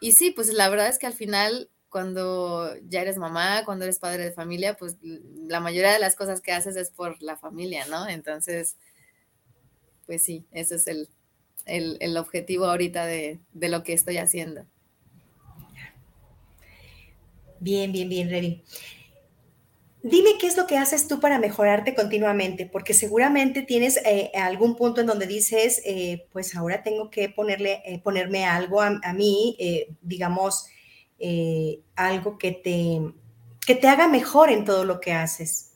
[SPEAKER 2] y sí, pues la verdad es que al final, cuando ya eres mamá, cuando eres padre de familia, pues la mayoría de las cosas que haces es por la familia, ¿no? Entonces, pues sí, ese es el, objetivo ahorita de, lo que estoy haciendo.
[SPEAKER 1] Bien, bien, bien, Ready. Dime qué es lo que haces tú para mejorarte continuamente, porque seguramente tienes eh, algún punto en donde dices, eh, pues ahora tengo que ponerle, eh, ponerme algo a, mí, digamos, algo que te, que te haga mejor en todo lo que haces.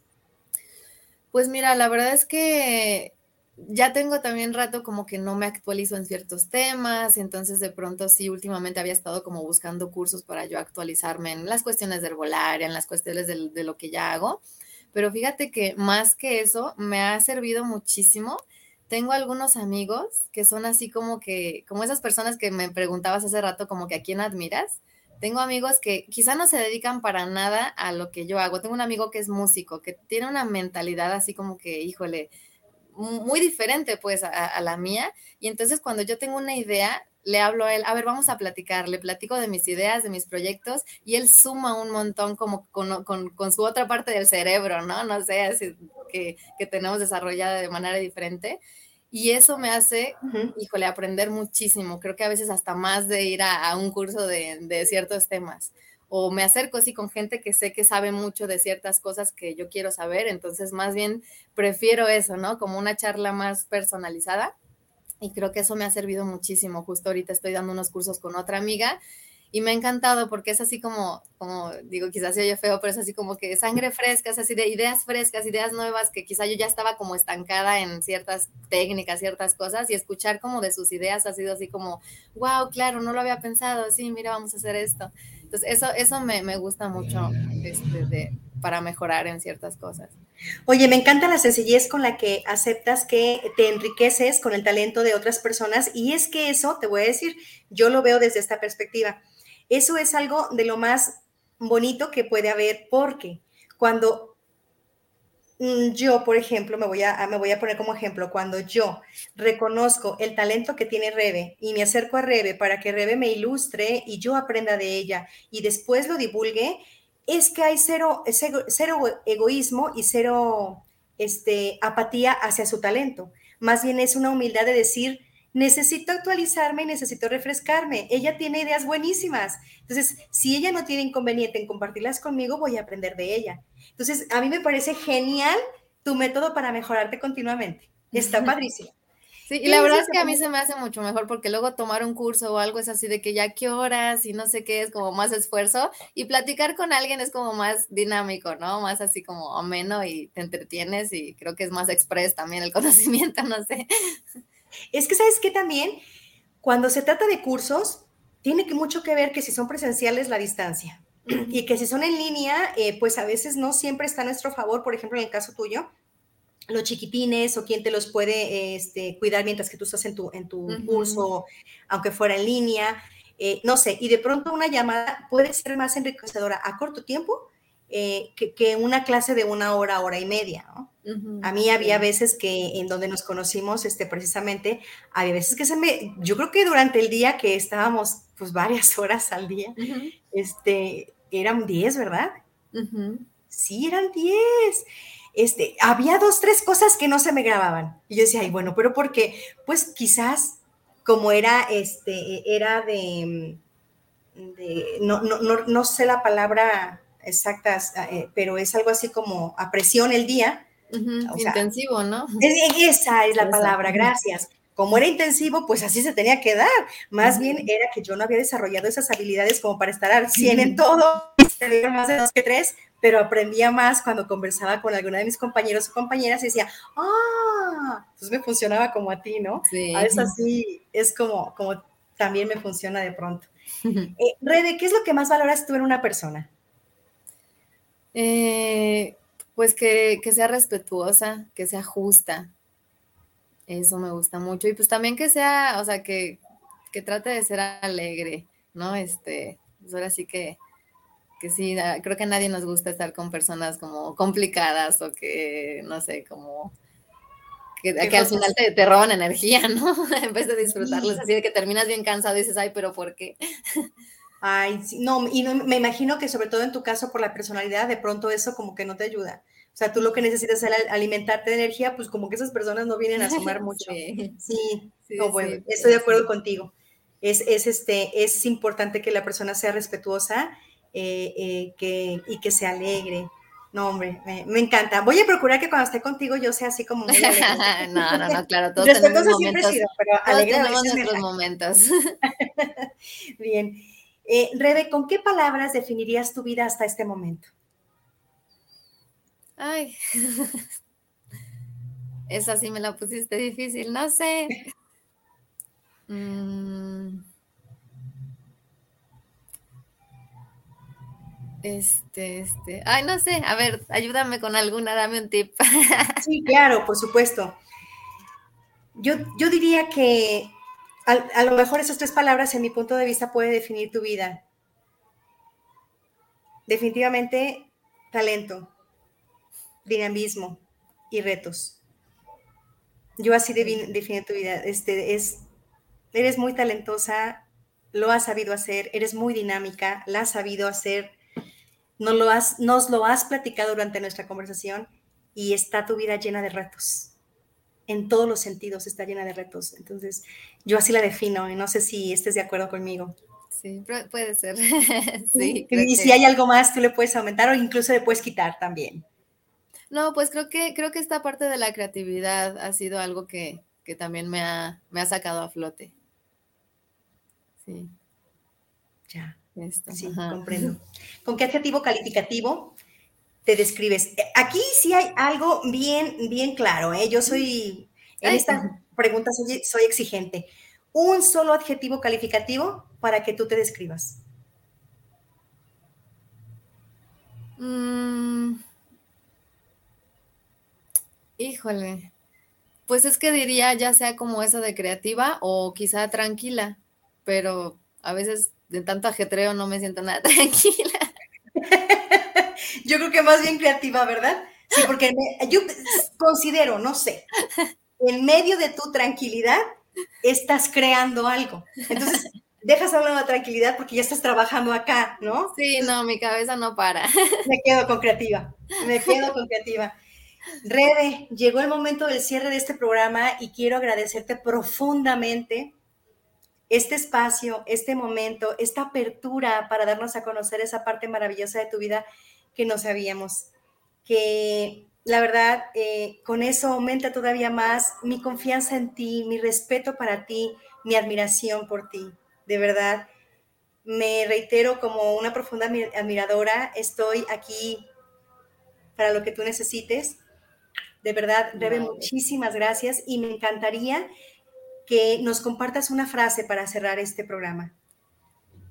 [SPEAKER 2] Pues mira, la verdad es que ya tengo también rato como que no me actualizo en ciertos temas, entonces de pronto sí, últimamente había estado como buscando cursos para yo actualizarme en las cuestiones de herbolaria, en las cuestiones de, de lo que ya hago, pero fíjate que más que eso me ha servido muchísimo. Tengo algunos amigos que son así como que, como esas personas que me preguntabas hace rato, como que a quién admiras. Tengo amigos que quizá no se dedican para nada a lo que yo hago. Tengo un amigo que es músico, que tiene una mentalidad así como que, híjole, muy diferente pues a, la mía. Y entonces cuando yo tengo una idea, le hablo a él, a ver, vamos a platicar, le platico de mis ideas, de mis proyectos, y él suma un montón como con, su otra parte del cerebro, ¿no? No sé, así que, tenemos desarrollada de manera diferente. Y eso me hace, híjole, aprender muchísimo. Creo que a veces hasta más de ir a, un curso de, de ciertos temas o me acerco así con gente que sé que sabe mucho de ciertas cosas que yo quiero saber, entonces más bien prefiero eso, ¿no? Como una charla más personalizada y creo que eso me ha servido muchísimo. Justo ahorita estoy dando unos cursos con otra amiga y me ha encantado porque es así como, como digo, quizás se oye feo, pero es así como que sangre fresca, es así de ideas frescas, ideas nuevas que quizá yo ya estaba como estancada en ciertas técnicas, ciertas cosas y escuchar como de sus ideas ha sido así como, wow, claro, no lo había pensado, sí, mira, vamos a hacer esto. Entonces, eso, eso me, gusta mucho este, para mejorar en ciertas cosas.
[SPEAKER 1] Oye, me encanta la sencillez con la que aceptas que te enriqueces con el talento de otras personas y es que eso, te voy a decir, yo lo veo desde esta perspectiva. Eso es algo de lo más bonito que puede haber porque cuando yo, por ejemplo, me voy, a, me voy a poner como ejemplo, cuando yo reconozco el talento que tiene Rebe y me acerco a Rebe para que Rebe me ilustre y yo aprenda de ella y después lo divulgue, es que hay cero, cero egoísmo y cero este, apatía hacia su talento. Más bien es una humildad de decir, necesito actualizarme y necesito refrescarme. Ella tiene ideas buenísimas. Entonces, si ella no tiene inconveniente en compartirlas conmigo, voy a aprender de ella. Entonces, a mí me parece genial tu método para mejorarte continuamente. Está padrísimo.
[SPEAKER 2] Sí, y la verdad es que a mí se me hace mucho mejor porque luego tomar un curso o algo es así de que ya qué horas y no sé qué, es como más esfuerzo y platicar con alguien es como más dinámico, ¿no? Más así como ameno y te entretienes y creo que es más express también el conocimiento, no sé.
[SPEAKER 1] Es que, ¿sabes qué también? Cuando se trata de cursos, tiene que mucho que ver que si son presenciales, la distancia. Y que si son en línea, eh, pues a veces no siempre está a nuestro favor, por ejemplo, en el caso tuyo, los chiquitines o quién te los puede este, cuidar mientras que tú estás en tu, en tu curso, aunque fuera en línea, eh, no sé, y de pronto una llamada puede ser más enriquecedora a corto tiempo eh, que, una clase de una hora, hora y media, ¿no? A mí había veces que en donde nos conocimos, este, precisamente, había veces que se me, yo creo que durante el día que estábamos, pues varias horas al día, este, eran 10, ¿verdad? Sí, eran 10 este, había dos, tres cosas que no se me grababan. Y yo decía, ay, bueno, pero porque, pues quizás como era, este, era de, no, no, no, sé la palabra exacta, eh, pero es algo así como a presión el día.
[SPEAKER 2] Intensivo, ¿no?
[SPEAKER 1] esa es la palabra, gracias. Como era intensivo, pues así se tenía que dar. Más bien era que yo no había desarrollado esas habilidades como para estar al 100 en todo, más de dos que tres, pero aprendía más cuando conversaba con alguna de mis compañeros o compañeras y decía, ah, entonces me funcionaba como a ti, ¿no? Sí. A veces así es como, como también me funciona de pronto. Eh, Rede, ¿qué es lo que más valoras tú en una persona?
[SPEAKER 2] Eh, pues que, que, sea respetuosa, que sea justa. Eso me gusta mucho. Y pues también que sea, o sea, que, que trate de ser alegre, ¿no? Este, pues ahora sí que, que sí, creo que a nadie nos gusta estar con personas como complicadas o que, no sé, como que, al final te, roban energía, ¿no? en vez de disfrutarlos, así de que terminas bien cansado y dices, ay, pero ¿por qué?
[SPEAKER 1] Ay, no, y no, me imagino que sobre todo en tu caso por la personalidad, de pronto eso como que no te ayuda. O sea, tú lo que necesitas es alimentarte de energía, pues como que esas personas no vienen a sumar mucho. Sí, sí, bueno, estoy de acuerdo contigo. Es, es, este, es importante que la persona sea respetuosa eh, eh, que, y que se alegre. No, hombre, me, encanta. Voy a procurar que cuando esté contigo yo sea así como muy
[SPEAKER 2] no, no, no, claro, todos tenemos momentos, sido, pero todos tenemos nuestros momentos.
[SPEAKER 1] Bien. Eh, Rebe, ¿con qué palabras definirías tu vida hasta este momento?
[SPEAKER 2] Ay, esa sí me la pusiste difícil, no sé. Mm. Este, este, ay, no sé, a ver, ayúdame con alguna, dame un tip.
[SPEAKER 1] Sí, claro, por supuesto. Yo, yo diría que a, lo mejor esas tres palabras, en mi punto de vista, puede definir tu vida. Definitivamente, talento, dinamismo y retos. Yo así defino tu vida. Este, es, eres muy talentosa, lo has sabido hacer, eres muy dinámica, la has sabido hacer nos lo has, nos lo has platicado durante nuestra conversación y está tu vida llena de retos. En todos los sentidos está llena de retos. Entonces, yo así la defino y no sé si estés de acuerdo conmigo.
[SPEAKER 2] Sí, puede ser.
[SPEAKER 1] sí, y si hay algo más, tú le puedes aumentar o incluso le puedes quitar también.
[SPEAKER 2] No, pues creo que, creo que esta parte de la creatividad ha sido algo que, que también me ha, me ha sacado a flote. Sí.
[SPEAKER 1] Ya sí, comprendo. ¿Con qué adjetivo calificativo te describes? Eh, aquí sí hay algo bien, bien claro. ¿eh? Yo soy, en esta pregunta soy, exigente. Un solo adjetivo calificativo para que tú te describas.
[SPEAKER 2] Mm. Híjole. Pues es que diría ya sea como eso de creativa o quizá tranquila, pero a veces de tanto ajetreo no me siento nada tranquila.
[SPEAKER 1] yo creo que más bien creativa, ¿verdad? Sí, porque yo considero, no sé, en medio de tu tranquilidad estás creando algo. Entonces, dejas a la tranquilidad porque ya estás trabajando acá, ¿no?
[SPEAKER 2] Sí, no, mi cabeza no para.
[SPEAKER 1] Me quedo con creativa, me quedo con creativa. Rebe, llegó el momento del cierre de este programa y quiero agradecerte profundamente este espacio, este momento, esta apertura para darnos a conocer esa parte maravillosa de tu vida que no sabíamos. Que la verdad, eh, con eso aumenta todavía más mi confianza en ti, mi respeto para ti, mi admiración por ti. De verdad, me reitero como una profunda admiradora, estoy aquí para lo que tú necesites. De verdad, Rebe, muchísimas gracias y me encantaría que nos compartas una frase para cerrar este programa.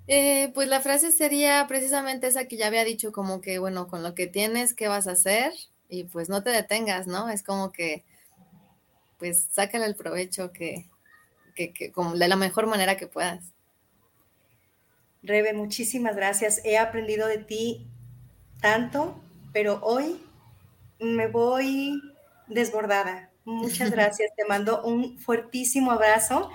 [SPEAKER 2] Eh, pues la frase sería precisamente esa que ya había dicho, como que, bueno, con lo que tienes, ¿qué vas a hacer? Y pues no te detengas, ¿no? Es como que, pues sácale el provecho que, que, como de la mejor manera que puedas.
[SPEAKER 1] Rebe, muchísimas gracias. He aprendido de ti tanto, pero hoy me voy desbordada. Muchas gracias. Te mando un fuertísimo abrazo.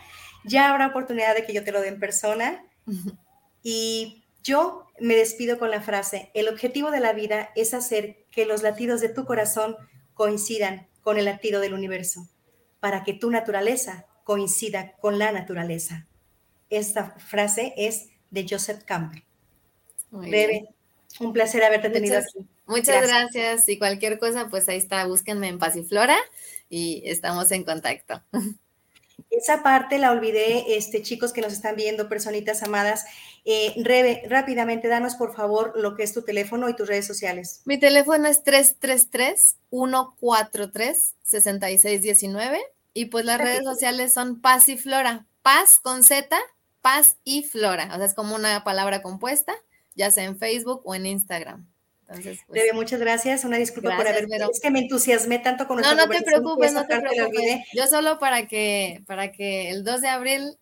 [SPEAKER 1] Ya habrá oportunidad de que yo te lo dé en persona. Y yo me despido con la frase, el objetivo de la vida es hacer que los latidos de tu corazón coincidan con el latido del universo, para que tu naturaleza coincida con la naturaleza. Esta frase es de Joseph Campbell. Bebe, un placer haberte tenido aquí.
[SPEAKER 2] Muchas gracias. Y cualquier cosa, pues ahí está, búsquenme en Pasiflora y estamos en contacto.
[SPEAKER 1] Esa parte la olvidé, este, chicos que nos están viendo, personitas amadas. Eh, Rebe, rápidamente, danos por favor lo que es tu teléfono y tus redes sociales.
[SPEAKER 2] Mi teléfono es 333-143-6619 y pues las redes sociales son Paz y Flora. Paz con Z, Paz y Flora. O sea, es como una palabra compuesta, ya sea en Facebook o en Instagram.
[SPEAKER 1] Entonces, pues, muchas gracias. Una disculpa por haber. Es que me entusiasmé tanto con
[SPEAKER 2] No, no te preocupes, no te preocupes. Yo solo para que, para que el 2 de abril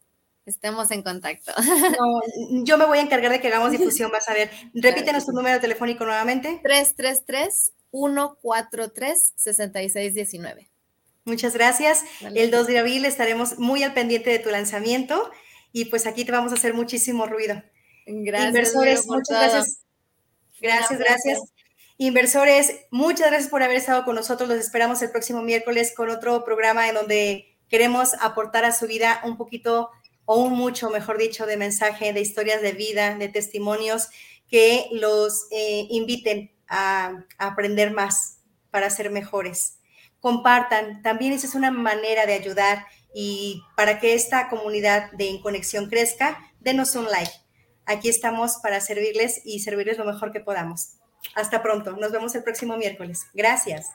[SPEAKER 2] estemos en contacto.
[SPEAKER 1] No, yo me voy a encargar de que hagamos difusión, vas a ver. Repítenos tu número telefónico nuevamente.
[SPEAKER 2] 333-143-6619.
[SPEAKER 1] Muchas gracias. El 2 de abril estaremos muy al pendiente de tu lanzamiento y pues aquí te vamos a hacer muchísimo ruido.
[SPEAKER 2] Gracias. Inversores, muchas
[SPEAKER 1] gracias Gracias, gracias. Inversores, muchas gracias por haber estado con nosotros. Los esperamos el próximo miércoles con otro programa en donde queremos aportar a su vida un poquito o un mucho, mejor dicho, de mensaje, de historias de vida, de testimonios que los eh, inviten a, a aprender más para ser mejores. Compartan, también esa es una manera de ayudar y para que esta comunidad de En Conexión crezca, denos un like Aquí estamos para servirles y servirles lo mejor que podamos. Hasta pronto. Nos vemos el próximo miércoles. Gracias.